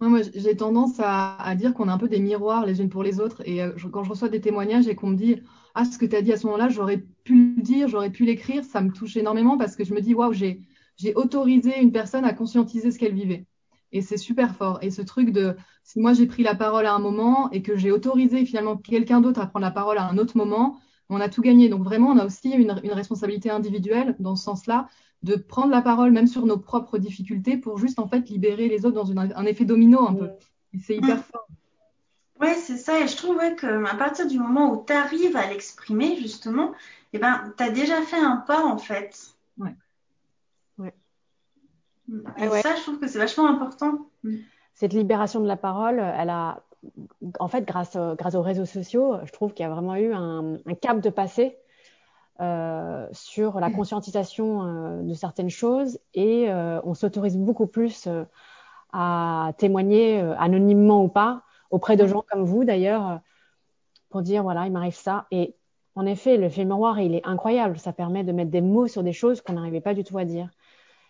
Moi, j'ai tendance à, dire qu'on est un peu des miroirs les unes pour les autres. Et euh, quand je reçois des témoignages et qu'on me dit Ah, ce que tu as dit à ce moment-là, j'aurais pu le dire, j'aurais pu l'écrire, ça me touche énormément parce que je me dis Waouh, j'ai, autorisé une personne à conscientiser ce qu'elle vivait. Et c'est super fort. Et ce truc de si moi j'ai pris la parole à un moment et que j'ai autorisé finalement quelqu'un d'autre à prendre la parole à un autre moment, on a tout gagné. Donc vraiment, on a aussi une responsabilité individuelle dans ce sens-là de prendre la parole même sur nos propres difficultés pour juste en fait libérer les autres dans un effet domino un peu. C'est hyper fort. Oui, c'est ça. Et je trouve qu'à partir du moment où tu arrives à l'exprimer, justement, eh ben, tu as déjà fait un pas, en fait. Ouais. ouais. Et ça, je trouve que c'est vachement important. Cette libération de la parole, elle a, en fait, grâce, grâce aux réseaux sociaux, je trouve qu'il y a vraiment eu un, un cap de passé euh, sur la conscientisation euh, de certaines choses. Et euh, on s'autorise beaucoup plus à témoigner anonymement ou pas auprès de gens comme vous d'ailleurs pour dire voilà il m'arrive ça. Et en effet le film miroir il est incroyable. Ça permet de mettre des mots sur des choses qu'on n'arrivait pas du tout à dire.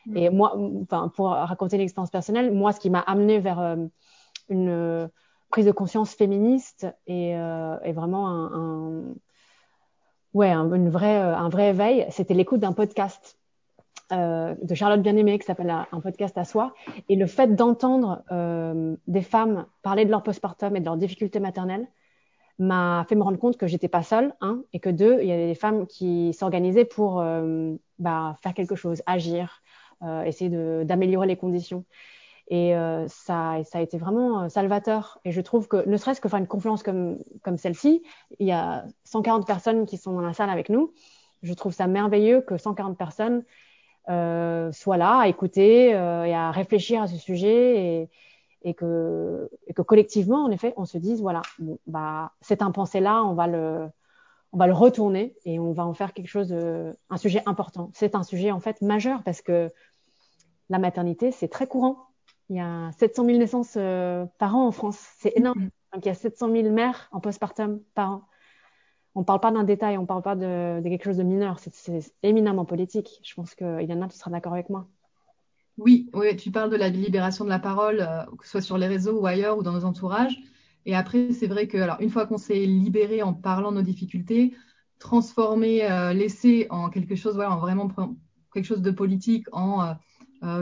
Mm. et moi enfin pour raconter l'expérience personnelle moi ce qui m'a amené vers une prise de conscience féministe et, et vraiment un, un ouais, un, une vraie, euh, un vrai éveil, c'était l'écoute d'un podcast euh, de Charlotte Bien-Aimée qui s'appelle Un podcast à soi. Et le fait d'entendre euh, des femmes parler de leur postpartum et de leurs difficultés maternelles m'a fait me rendre compte que j'étais pas seule, hein, et que deux, il y avait des femmes qui s'organisaient pour euh, bah, faire quelque chose, agir, euh, essayer d'améliorer les conditions. Et euh, ça, ça a été vraiment euh, salvateur. Et je trouve que, ne serait-ce que faire une conférence comme, comme celle-ci, il y a 140 personnes qui sont dans la salle avec nous. Je trouve ça merveilleux que 140 personnes euh, soient là à écouter euh, et à réfléchir à ce sujet et, et, que, et que collectivement, en effet, on se dise, voilà, bah, cet impensé-là, on va le, on va le retourner et on va en faire quelque chose de, un sujet important. C'est un sujet en fait majeur parce que la maternité, c'est très courant il y a 700 000 naissances euh, par an en France. C'est énorme. Mm-hmm. Donc, il y a 700 000 mères en postpartum par an. On ne parle pas d'un détail, on ne parle pas de, de, quelque chose de mineur. C'est éminemment politique. Je pense que Yana, tu seras d'accord avec moi. Oui, oui, tu parles de la libération de la parole, euh, que ce soit sur les réseaux ou ailleurs ou dans nos entourages. Et après, c'est vrai que, alors, une fois qu'on s'est libéré en parlant de nos difficultés, transformer, euh, laisser en quelque chose, voilà, en vraiment quelque chose de politique, en euh,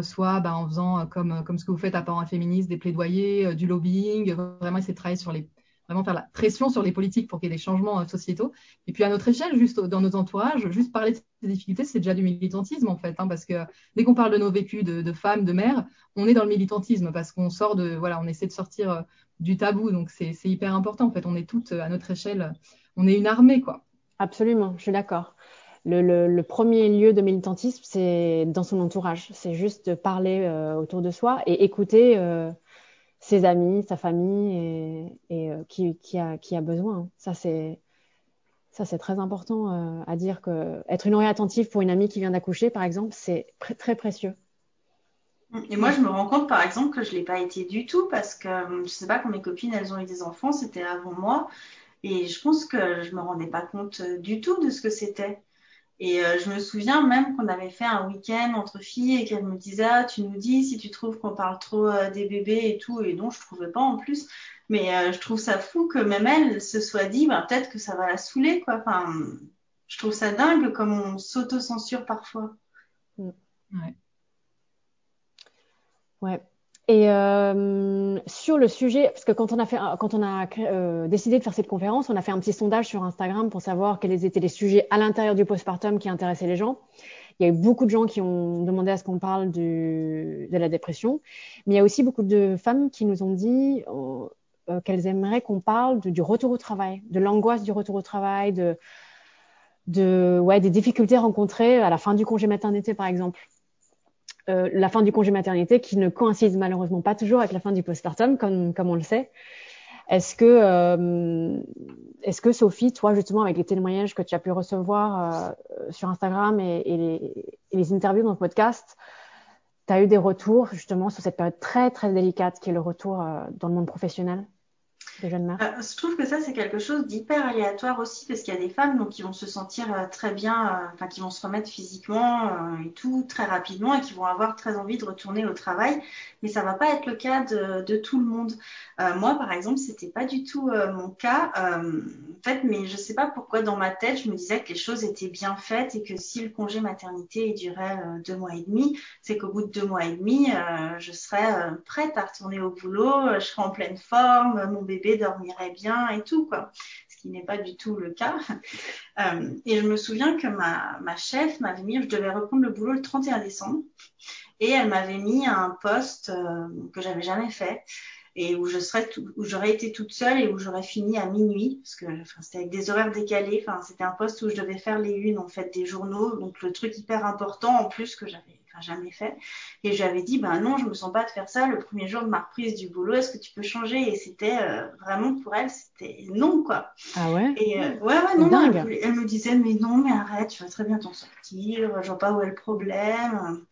soit bah, en faisant euh, comme, euh, comme ce que vous faites à Parents Féministes, des plaidoyers, du lobbying, vraiment essayer de travailler sur les, vraiment faire la pression sur les politiques pour qu'il y ait des changements sociétaux. Et puis à notre échelle, juste dans nos entourages, juste parler de ces difficultés, c'est déjà du militantisme en fait, hein, parce que dès qu'on parle de nos vécus de, de, femmes, de mères, on est dans le militantisme parce qu'on sort de, voilà, on essaie de sortir du tabou, donc c'est hyper important en fait. On est toutes à notre échelle, on est une armée quoi. Absolument, je suis d'accord le, premier lieu de militantisme, c'est dans son entourage. C'est juste de parler euh, autour de soi et écouter euh, ses amis, sa famille et, euh, qui, a, besoin. Ça, c'est très important à dire que être une oreille attentive pour une amie qui vient d'accoucher, par exemple, c'est très précieux. Et moi, je me rends compte, par exemple, que je l'ai pas été du tout parce que je sais pas quand mes copines, elles ont eu des enfants, c'était avant moi. Et je pense que je me rendais pas compte du tout de ce que c'était. Et euh, je me souviens même qu'on avait fait un week-end entre filles et qu'elle me disait ah, tu nous dis si tu trouves qu'on parle trop euh, des bébés et tout. Et non je trouvais pas en plus. Mais euh, je trouve ça fou que même elle se soit dit bah, peut-être que ça va la saouler quoi. Enfin je trouve ça dingue comme on s'auto-censure parfois. Ouais. Ouais et euh, sur le sujet, parce que quand on a fait, quand on a euh, décidé de faire cette conférence, on a fait un petit sondage sur Instagram pour savoir quels étaient les sujets à l'intérieur du postpartum qui intéressaient les gens. Il y a eu beaucoup de gens qui ont demandé à ce qu'on parle du, de la dépression, mais il y a aussi beaucoup de femmes qui nous ont dit, oh, qu'elles aimeraient qu'on parle du retour au travail, de l'angoisse du retour au travail, de, de, ouais, des difficultés rencontrées à la fin du congé maternité, par exemple. Euh, la fin du congé maternité qui ne coïncide malheureusement pas toujours avec la fin du postpartum, comme, comme on le sait. Est-ce que, euh, est-ce que Sophie, toi justement, avec les témoignages que tu as pu recevoir euh, sur Instagram et, et, les, et, les, interviews dans le podcast, tu as eu des retours justement sur cette période très très délicate qui est le retour euh, dans le monde professionnel? Euh, je trouve que ça, c'est quelque chose d'hyper aléatoire aussi, parce qu'il y a des femmes donc, qui vont se sentir euh, très bien, euh, enfin, qui vont se remettre physiquement et tout très rapidement et qui vont avoir très envie de retourner au travail. Mais ça va pas être le cas de, de tout le monde. moi, par exemple, c'était pas du tout mon cas. en fait, mais je sais pas pourquoi dans ma tête, je me disais que les choses étaient bien faites et que si le congé maternité durait deux mois et demi, c'est qu'au bout de deux mois et demi, je serais prête à retourner au boulot, je serais en pleine forme, mon bébé dormirait bien et tout, quoi. Ce qui n'est pas du tout le cas. Euh, et je me souviens que ma, chef m'avait mis, je devais reprendre le boulot le 31 décembre, et elle m'avait mis un poste euh, que j'avais jamais fait et où je serais où j'aurais été toute seule et où j'aurais fini à minuit parce que enfin, c'était avec des horaires décalés enfin c'était un poste où je devais faire les unes en fait des journaux donc le truc hyper important en plus que j'avais jamais fait. Et j'avais dit, ben non, je me sens pas de faire ça le premier jour de ma reprise du boulot. Est-ce que tu peux changer? Et c'était euh, vraiment pour elle, c'était non, quoi. Ah ouais? Et euh, ouais, ouais, non, non elle, me disait, mais non, mais arrête, tu vas très bien t'en sortir. Je vois pas où est le problème.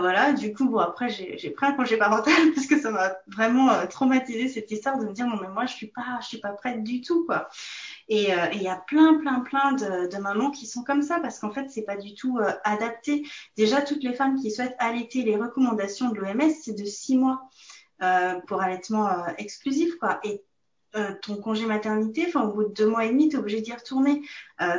Voilà, du coup, bon, après, j'ai pris un congé parental parce que ça m'a vraiment euh, traumatisé cette histoire de me dire, non, mais moi, je suis pas, je suis pas prête du tout, quoi. Euh, et il y a plein, plein, plein de, mamans qui sont comme ça parce qu'en fait, c'est pas du tout euh, adapté. Déjà, toutes les femmes qui souhaitent allaiter, les recommandations de l'OMS, c'est de six mois euh, pour allaitement euh, exclusif, quoi. Ton congé maternité, enfin au bout de deux mois et demi, tu es obligé d'y retourner.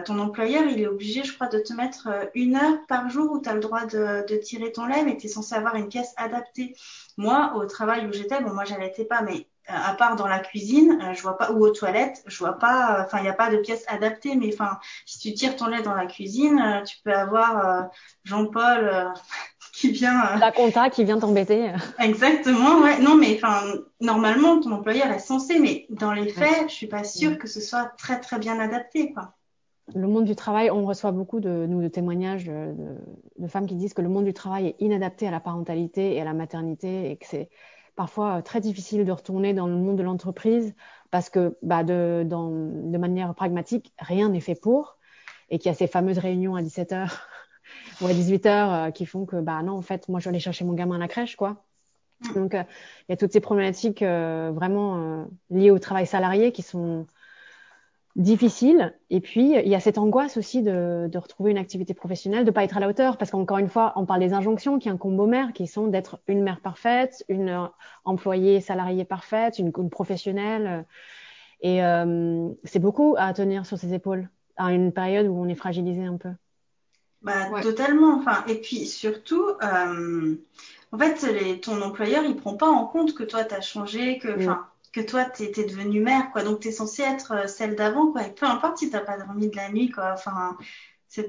ton employeur, il est obligé, je crois, de te mettre une heure par jour où tu as le droit de, de tirer ton lait, mais tu es censé avoir une pièce adaptée. Moi, au travail où j'étais, bon, moi, j'allaitais pas, mais euh, à part dans la cuisine, euh, je vois pas ou aux toilettes, je vois pas. Euh, enfin, il n'y a pas de pièces adaptées. Mais enfin, si tu tires ton lait dans la cuisine, tu peux avoir Jean-Paul qui vient. La compta qui vient t'embêter. Exactement. Ouais. Non, mais enfin, normalement, ton employeur est censé, mais dans les faits, je suis pas sûre que ce soit très très bien adapté, quoi. Le monde du travail, on reçoit beaucoup de, nous, de témoignages de, de femmes qui disent que le monde du travail est inadapté à la parentalité et à la maternité et que c'est parfois euh, très difficile de retourner dans le monde de l'entreprise parce que bah, de, dans, de manière pragmatique, rien n'est fait pour et qu'il y a ces fameuses réunions à 17h ou à 18h euh, qui font que bah non en fait moi je vais aller chercher mon gamin à la crèche quoi. Mm. Donc euh, il y a toutes ces problématiques vraiment liées au travail salarié qui sont difficile. Et puis, il y a cette angoisse aussi de, de retrouver une activité professionnelle, de pas être à la hauteur, parce qu'encore une fois, on parle des injonctions qui incombent aux mères, qui sont d'être une mère parfaite, une euh, employée salariée parfaite, une, une professionnelle. Et euh, c'est beaucoup à tenir sur ses épaules à une période où on est fragilisé un peu. Bah, Totalement. Enfin, et puis surtout, euh, en fait, les, ton employeur, il prend pas en compte que toi, tu as changé, que, enfin, que toi, tu étais devenue mère, quoi. Donc, tu es censée être euh, celle d'avant, quoi. Et peu importe si tu pas dormi de la nuit, quoi. Enfin,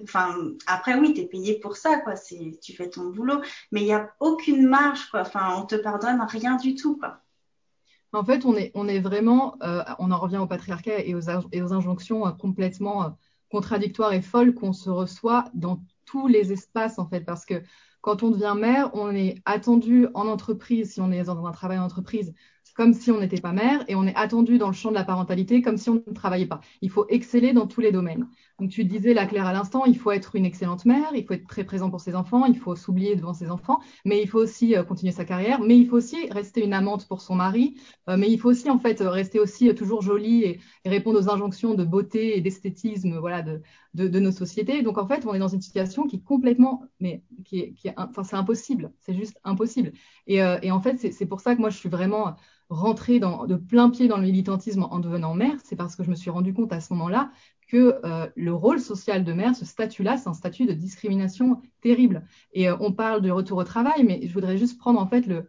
enfin, après, oui, tu es payé pour ça, quoi. C'est, tu fais ton boulot. Mais il n'y a aucune marge, quoi. Enfin, on te pardonne rien du tout, quoi. En fait, on est, on est vraiment, euh, on en revient au patriarcat et aux, et aux injonctions euh, complètement contradictoires et folles qu'on se reçoit dans tous les espaces, en fait, parce que quand on devient mère, on est attendu en entreprise, si on est dans un travail en entreprise, comme si on n'était pas mère et on est attendu dans le champ de la parentalité comme si on ne travaillait pas. Il faut exceller dans tous les domaines. Donc tu disais la Claire à l'instant, il faut être une excellente mère, il faut être très présent pour ses enfants, il faut s'oublier devant ses enfants, mais il faut aussi euh, continuer sa carrière, mais il faut aussi rester une amante pour son mari, euh, mais il faut aussi en fait rester aussi euh, toujours jolie et, répondre aux injonctions de beauté et d'esthétisme voilà de, de, nos sociétés. Donc en fait, on est dans une situation qui est complètement mais qui est, qui est enfin c'est impossible, c'est juste impossible. Et, et en fait, c'est pour ça que moi je suis vraiment rentrer dans, de plein pied dans le militantisme en devenant mère, c'est parce que je me suis rendu compte à ce moment-là que euh, le rôle social de mère, ce statut-là, c'est un statut de discrimination terrible. Et euh, on parle de retour au travail, mais je voudrais juste prendre en fait le,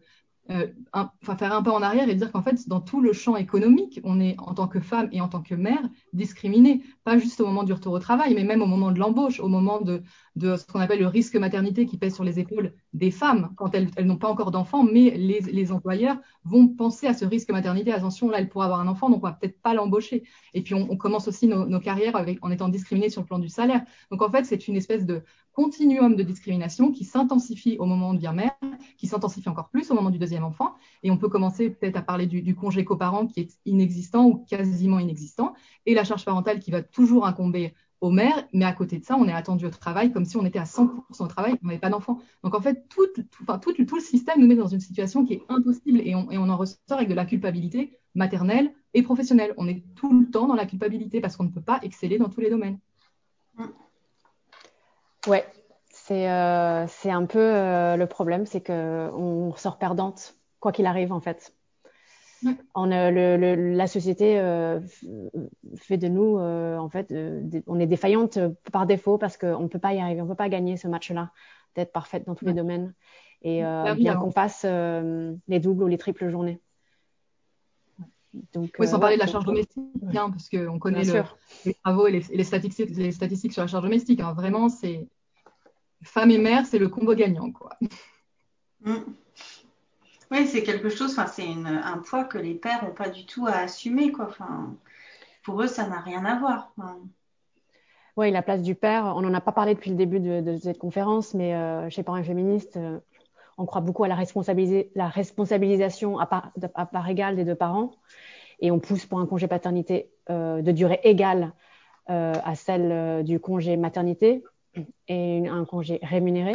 euh, enfin faire un pas en arrière et dire qu'en fait, dans tout le champ économique, on est en tant que femme et en tant que mère discriminé, pas juste au moment du retour au travail, mais même au moment de l'embauche, au moment de ce qu'on appelle le risque maternité qui pèse sur les épaules des femmes quand elles, n'ont pas encore d'enfants, mais les, employeurs vont penser à ce risque maternité. Attention, là, elle pourrait avoir un enfant, donc on va peut-être pas l'embaucher. Et puis, on, commence aussi nos, carrières en étant discriminés sur le plan du salaire. Donc, en fait, c'est une espèce de continuum de discrimination qui s'intensifie au moment de devenir mère, qui s'intensifie encore plus au moment du deuxième enfant. Et on peut commencer peut-être à parler du, du congé coparent qui est inexistant ou quasiment inexistant, et la charge parentale qui va toujours incomber au maire, mais à côté de ça, on est attendu au travail comme si on était à 100% au travail, on n'avait pas d'enfants. Donc en fait, tout, enfin, tout, le système nous met dans une situation qui est impossible et on, en ressort avec de la culpabilité maternelle et professionnelle. On est tout le temps dans la culpabilité parce qu'on ne peut pas exceller dans tous les domaines. Ouais, c'est euh, un peu euh, le problème, c'est qu'on ressort perdante, quoi qu'il arrive en fait. On, le, la société euh, fait de nous, euh, en fait, euh, on est défaillante par défaut parce qu'on ne peut pas y arriver, on ne peut pas gagner ce match-là, d'être parfaite dans tous les domaines. Et bien qu'on fasse les doubles ou les triples journées. Donc, oui, sans parler de la charge domestique, hein, parce qu'on connaît les travaux et les, statistiques, les, statistiques, sur la charge domestique. Hein. Vraiment, c'est femme et mère, c'est le combo gagnant. Quoi. Mm. C'est quelque chose, c'est un poids que les pères n'ont pas du tout à assumer, quoi. Pour eux, ça n'a rien à voir. Oui, la place du père, on n'en a pas parlé depuis le début de, cette conférence, mais euh, chez Parents féministes, euh, on croit beaucoup à la, responsabilisation à part, égale des deux parents, et on pousse pour un congé paternité euh, de durée égale à celle du congé maternité et un congé rémunéré.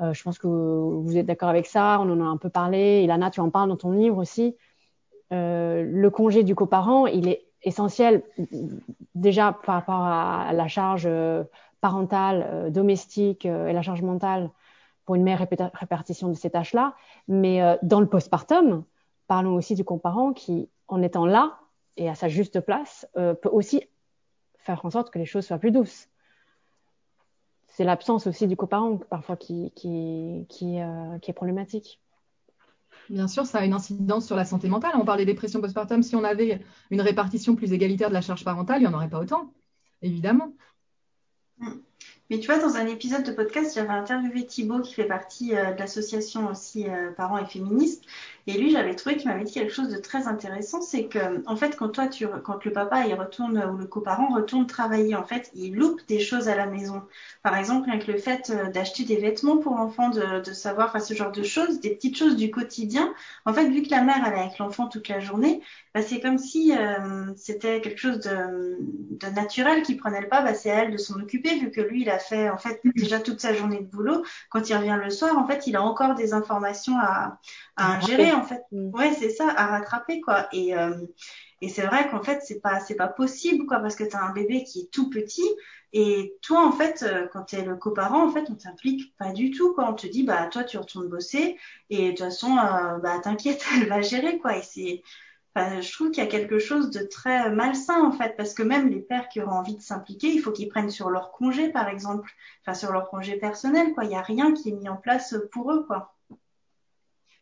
Euh, je pense que vous êtes d'accord avec ça. On en a un peu parlé. Ilana, tu en parles dans ton livre aussi. Euh, le congé du coparent, il est essentiel déjà par rapport à la charge euh, parentale, domestique et la charge mentale pour une meilleure répartition de ces tâches-là. Mais dans le postpartum, parlons aussi du coparent qui, en étant là et à sa juste place, peut aussi faire en sorte que les choses soient plus douces c'est l'absence aussi du coparent parfois euh, qui, est problématique. Bien sûr, ça a une incidence sur la santé mentale. On parle des dépressions postpartum. Si on avait une répartition plus égalitaire de la charge parentale, il n'y en aurait pas autant, évidemment. Mais tu vois, dans un épisode de podcast, j'avais interviewé Thibaut qui fait partie euh, de l'association aussi euh, Parents et Féministes. Et lui, j'avais trouvé qu'il m'avait dit quelque chose de très intéressant, c'est que en fait, quand toi, quand le papa il retourne ou le coparent retourne travailler, en fait, il loupe des choses à la maison. Par exemple, avec le fait euh, d'acheter des vêtements pour l'enfant, de, de savoir, enfin, ce genre de choses, des petites choses du quotidien. En fait, vu que la mère elle est avec l'enfant toute la journée, bah, c'est comme si c'était quelque chose de, de naturel qui prenait le pas. Bah, c'est à elle de s'en occuper, vu que lui, il a fait en fait déjà toute sa journée de boulot. Quand il revient le soir, en fait, il a encore des informations à, à ingérer en fait. Mm. Ouais, c'est ça, à rattraper quoi. Et euh, et c'est vrai qu'en fait, c'est pas c'est pas possible quoi parce que tu as un bébé qui est tout petit et toi en fait euh, quand tu es le coparent en fait, on t'implique pas du tout quoi. On te dit bah toi tu retournes bosser et de toute façon euh, bah t'inquiète, elle va gérer quoi et c'est je trouve qu'il y a quelque chose de très malsain en fait, parce que même les pères qui auront envie de s'impliquer, il faut qu'ils prennent sur leur congé par exemple, enfin sur leur congé personnel, quoi. Il n'y a rien qui est mis en place pour eux, quoi.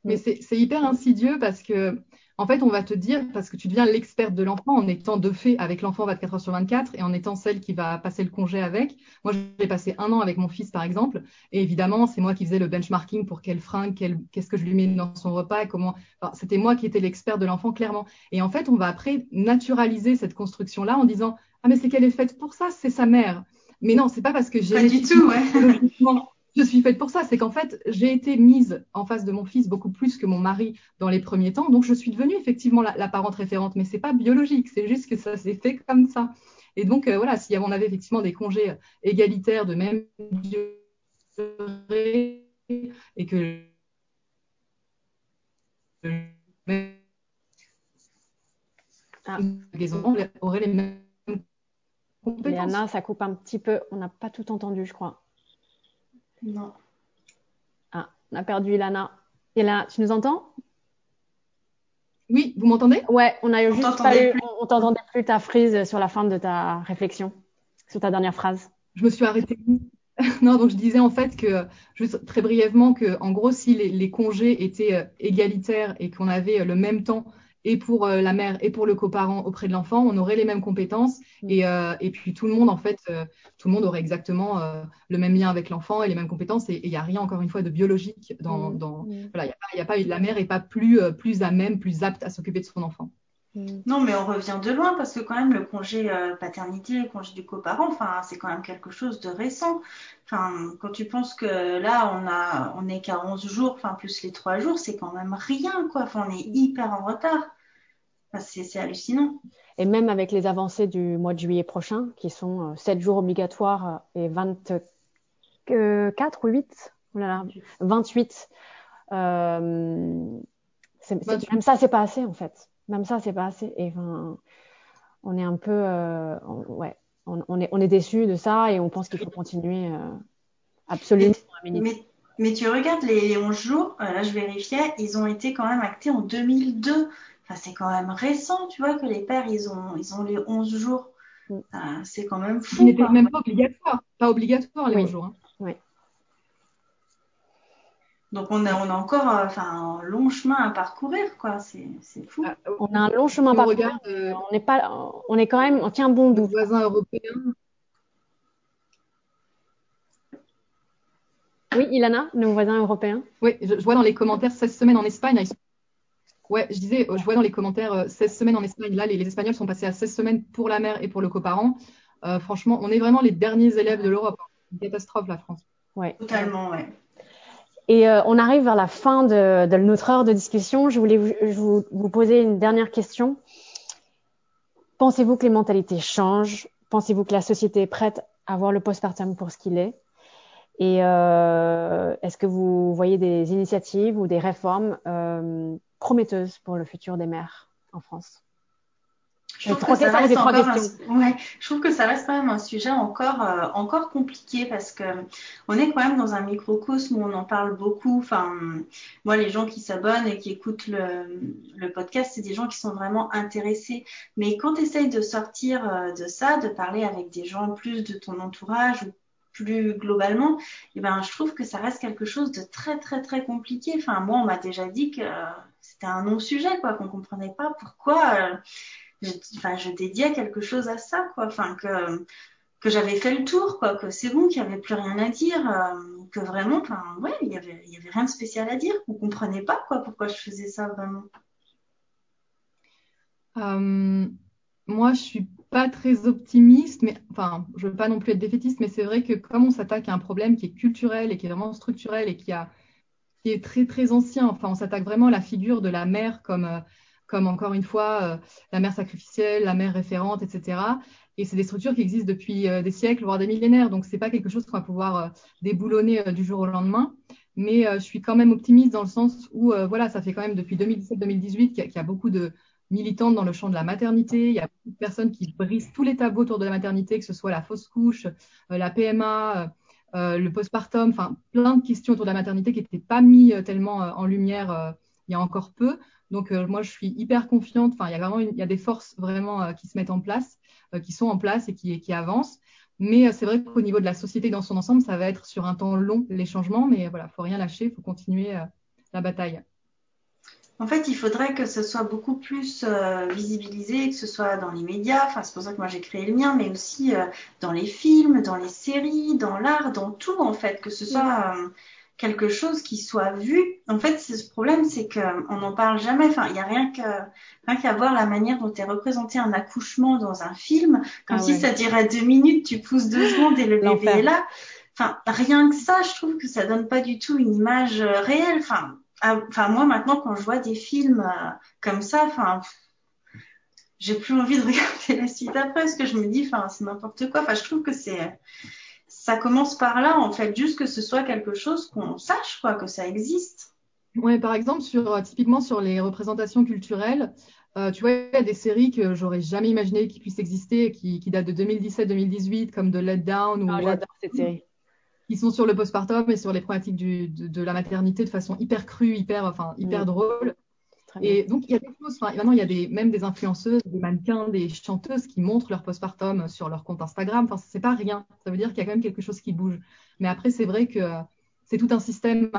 Mais c'est hyper insidieux parce que en fait, on va te dire, parce que tu deviens l'experte de l'enfant en étant de fait avec l'enfant 24 heures sur 24 et en étant celle qui va passer le congé avec. Moi, j'ai passé un an avec mon fils, par exemple, et évidemment, c'est moi qui faisais le benchmarking pour quel fringue, qu'est-ce que je lui mets dans son repas, et comment. Enfin, C'était moi qui étais l'expert de l'enfant, clairement. Et en fait, on va après naturaliser cette construction-là en disant Ah, mais c'est qu'elle est faite pour ça, c'est sa mère. Mais non, c'est pas parce que j'ai. Pas du tout, ouais. Je suis faite pour ça. C'est qu'en fait, j'ai été mise en face de mon fils beaucoup plus que mon mari dans les premiers temps. Donc, je suis devenue effectivement la, parente référente. Mais c'est pas biologique. C'est juste que ça s'est fait comme ça. Et donc, euh, voilà, si on avait effectivement des congés égalitaires de même durée et que ah. les enfants auraient les mêmes compétences. Léana, ça coupe un petit peu. On n'a pas tout entendu, je crois. Non. Ah, on a perdu Ilana. Ilana, tu nous entends? Oui, vous m'entendez? Ouais, on a juste pas eu, on t'entendait plus ta frise sur la fin de ta réflexion, sur ta dernière phrase. Je me suis arrêtée. non, donc je disais en fait que, juste très brièvement, que en gros, si les, congés étaient euh, égalitaires et qu'on avait euh, le même temps et pour euh, la mère et pour le coparent auprès de l'enfant, on aurait les mêmes compétences mm. et, euh, et, puis tout le monde en fait, euh, tout le monde aurait exactement le même lien avec l'enfant et les mêmes compétences et il n'y a rien encore une fois de biologique dans, mm. dans mm. voilà, il y a, pas la mère est pas plus plus à même, plus apte à s'occuper de son enfant. Non, mais on revient de loin parce que quand même le congé paternité, le congé du coparent, enfin c'est quand même quelque chose de récent. Enfin, quand tu penses que là on a on est qu'à 11 jours, enfin plus les 3 jours, c'est quand même rien quoi. Enfin, on est hyper en retard c'est hallucinant. Et même avec les avancées du mois de juillet prochain, qui sont 7 euh, jours obligatoires et 24 ou 8, 28, euh, même ça, c'est pas assez en fait. Même ça, c'est pas assez. Et on est un peu, euh, ouais, on, est, on est déçu de ça et on pense qu'il faut continuer absolument. Mais, mais, tu regardes les 11 jours, là je vérifiais, ils ont été quand même actés en 2002 c'est quand même récent, tu vois, que les pères, ils ont, ils ont les 11 jours. Mm. c'est quand même fou. Ce n'était même pas obligatoire. Pas obligatoire, les 11 jours. Hein. Donc, on a, on a encore euh, enfin, un long chemin à parcourir, quoi. C'est, fou. Ah, on a un long chemin à parcourir. Euh, on est pas, on est quand même, on tient bon bout. Nos voisins européens. Oui, Ilana, nos voisins européens. Oui, je, vois dans les commentaires 16 semaines en Espagne. Ouais, je disais, je vois dans les commentaires 16 euh, semaines en Espagne. Là, les, Espagnols sont passés à 16 semaines pour la mère et pour le coparent. Euh, franchement, on est vraiment les derniers élèves de l'Europe. Une catastrophe, la France. Ouais. Totalement, ouais. Et euh, on arrive vers la fin de, notre heure de discussion. Je voulais vous, poser une dernière question. Pensez-vous que les mentalités changent? Pensez-vous que la société est prête à voir le postpartum pour ce qu'il est? Et est-ce que vous voyez des initiatives ou des réformes prometteuse pour le futur des mères en France? Je trouve, que ça reste encore un, ouais, je trouve que ça reste quand même un sujet encore, euh, encore compliqué parce que on est quand même dans un microcosme où on en parle beaucoup. Enfin, moi, les gens qui s'abonnent et qui écoutent le, le podcast, c'est des gens qui sont vraiment intéressés. Mais quand tu essayes de sortir euh, de ça, de parler avec des gens plus de ton entourage ou plus globalement, eh ben, je trouve que ça reste quelque chose de très, très, très compliqué. Enfin, moi, on m'a déjà dit que c'était un non-sujet, quoi, qu'on comprenait pas pourquoi euh, je, dédiais quelque chose à ça, quoi. Enfin, que, j'avais fait le tour, quoi, que c'est bon, qu'il n'y avait plus rien à dire, euh, que vraiment, ouais, il y avait, avait rien de spécial à dire, qu'on comprenait pas, quoi, pourquoi je faisais ça vraiment. Euh, moi, je suis pas très optimiste, mais enfin, je veux pas non plus être défaitiste, mais c'est vrai que comme on s'attaque à un problème qui est culturel et qui est vraiment structurel et qui a qui est très très ancien, enfin, on s'attaque vraiment à la figure de la mère comme euh, comme encore une fois euh, la mère sacrificielle, la mère référente, etc. Et c'est des structures qui existent depuis euh, des siècles, voire des millénaires. Donc c'est pas quelque chose qu'on va pouvoir déboulonner du jour au lendemain. Mais je suis quand même optimiste dans le sens où voilà, ça fait quand même depuis 2017-2018 qu'il y, a beaucoup de militante dans le champ de la maternité. Il y a beaucoup de personnes qui brisent tous les tabous autour de la maternité, que ce soit la fausse couche, euh, la PMA, euh, euh, le postpartum, enfin plein de questions autour de la maternité qui n'étaient pas mis tellement en lumière il y a encore peu. Donc moi je suis hyper confiante. Enfin il y a vraiment il y a des forces vraiment qui se mettent en place, qui sont en place et qui, qui avancent. Mais c'est vrai qu'au niveau de la société dans son ensemble, ça va être sur un temps long les changements. Mais voilà, faut rien lâcher, faut continuer la bataille. En fait, il faudrait que ce soit beaucoup plus euh, visibilisé, que ce soit dans les médias. Enfin, c'est pour ça que moi j'ai créé le mien, mais aussi euh, dans les films, dans les séries, dans l'art, dans tout en fait, que ce soit euh, quelque chose qui soit vu. En fait, ce problème, c'est qu'on n'en parle jamais. Enfin, il n'y a rien qu'à voir la manière dont est représenté un accouchement dans un film, comme ah si ça dirait deux minutes, tu pousses deux secondes et le bébé est là. Enfin, rien que ça, je trouve que ça donne pas du tout une image réelle. Enfin ah, enfin moi maintenant quand je vois des films euh, comme ça, enfin j'ai plus envie de regarder la suite après parce que je me dis enfin c'est n'importe quoi. Enfin je trouve que c'est ça commence par là en fait, juste que ce soit quelque chose qu'on sache quoi, que ça existe. Ouais, par exemple sur euh, typiquement sur les représentations culturelles, euh, tu vois, il y a des séries que j'aurais jamais imaginé qu'ils puissent exister, qui, qui datent de 2017-2018, comme de Let Down ou. Ah, j'adore cette série qui sont sur le postpartum et sur les problématiques du, de, la maternité de façon hyper crue, hyper, enfin, hyper mm. drôle. Et donc, il y a des choses, enfin, maintenant, il y a des, même des influenceuses, des mannequins, des chanteuses qui montrent leur postpartum sur leur compte Instagram. Enfin, c'est pas rien. Ça veut dire qu'il y a quand même quelque chose qui bouge. Mais après, c'est vrai que c'est tout un système,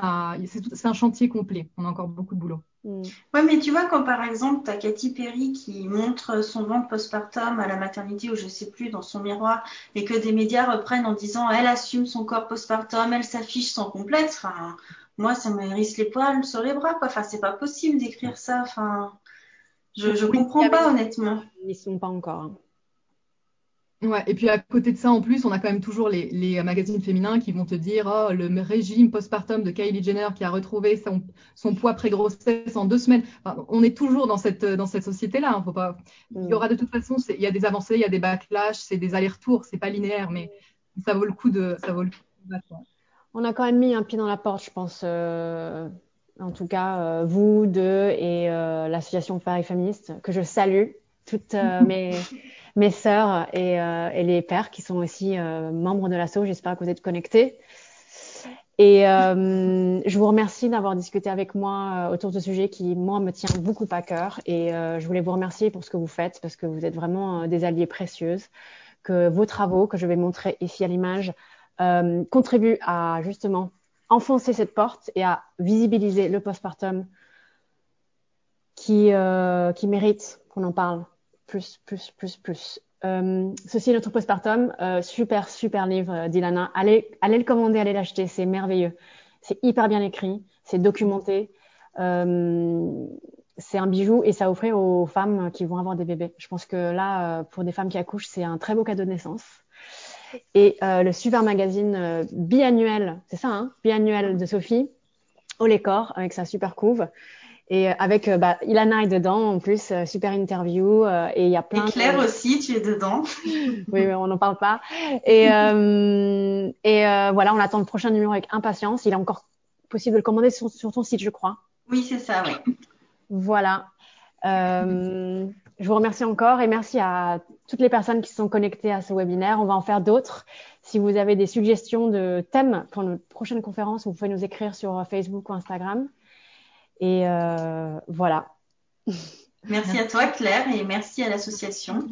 c'est un chantier complet. On a encore beaucoup de boulot. Mm. Ouais, mais tu vois, quand par exemple, tu as Katy Perry qui montre son ventre postpartum à la maternité ou je sais plus dans son miroir et que des médias reprennent en disant elle assume son corps postpartum, elle s'affiche sans complexe. Enfin, moi, ça me hérisse les poils sur les bras, quoi. Enfin, c'est pas possible d'écrire ça. Enfin, je, je comprends pas, honnêtement. Ils sont pas encore. Hein. Ouais, et puis à côté de ça, en plus, on a quand même toujours les, les magazines féminins qui vont te dire oh, le régime postpartum de Kylie Jenner qui a retrouvé son, son poids pré-grossesse en deux semaines. Enfin, on est toujours dans cette, dans cette société-là. Hein, faut pas... Il y aura de toute façon, il y a des avancées, il y a des backlash, c'est des allers-retours, c'est pas linéaire, mais ça vaut le coup de. Ça vaut le coup On a quand même mis un pied dans la porte, je pense. Euh, en tout cas, euh, vous deux et euh, l'association Paris Féministe, que je salue, toutes mes mes sœurs euh, et, les pères qui sont aussi euh, membres de l'asso. J'espère que vous êtes connectés. Et euh, je vous remercie d'avoir discuté avec moi autour de ce sujet qui, moi, me tient beaucoup à cœur. Et je voulais vous remercier pour ce que vous faites parce que vous êtes vraiment des alliés précieuses. Que vos travaux, que je vais montrer ici à l'image, contribuent à justement enfoncer cette porte et à visibiliser le postpartum qui, qui mérite qu'on en parle plus, plus, plus, plus. Euh, ceci est notre postpartum. Euh, super, super livre euh, d'Ilana. Allez, allez le commander, allez l'acheter. C'est merveilleux. C'est hyper bien écrit. C'est documenté. Euh, c'est un bijou et ça offrait aux femmes qui vont avoir des bébés. Je pense que là, euh, pour des femmes qui accouchent, c'est un très beau cadeau de naissance. Et euh, le super magazine biannuel, c'est ça, hein, biannuel de Sophie, au Lécor, avec sa super couve. Et euh, avec euh, bah, Ilana est dedans en plus, euh, super interview et il y a plein. Et Claire aussi, tu es dedans. oui, mais on n'en parle pas. Et, euh, et voilà, on attend le prochain numéro avec impatience. Il est encore possible de le commander sur, sur ton site, je crois. Oui, c'est ça, oui. Voilà. Euh, je vous remercie encore et merci à toutes les personnes qui sont connectées à ce webinaire. On va en faire d'autres. Si vous avez des suggestions de thèmes pour notre prochaine conférence, vous pouvez nous écrire sur Facebook ou Instagram. Et euh, voilà. Merci à toi, Claire, et merci à l'association.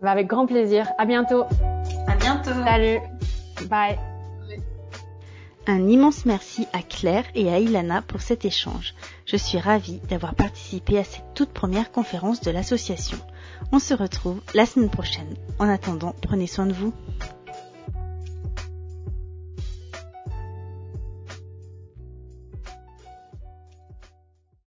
Bah, avec grand plaisir. À bientôt. À bientôt. Salut. Bye. Un immense merci à Claire et à Ilana pour cet échange. Je suis ravie d'avoir participé à cette toute première conférence de l'association. On se retrouve la semaine prochaine. En attendant, prenez soin de vous.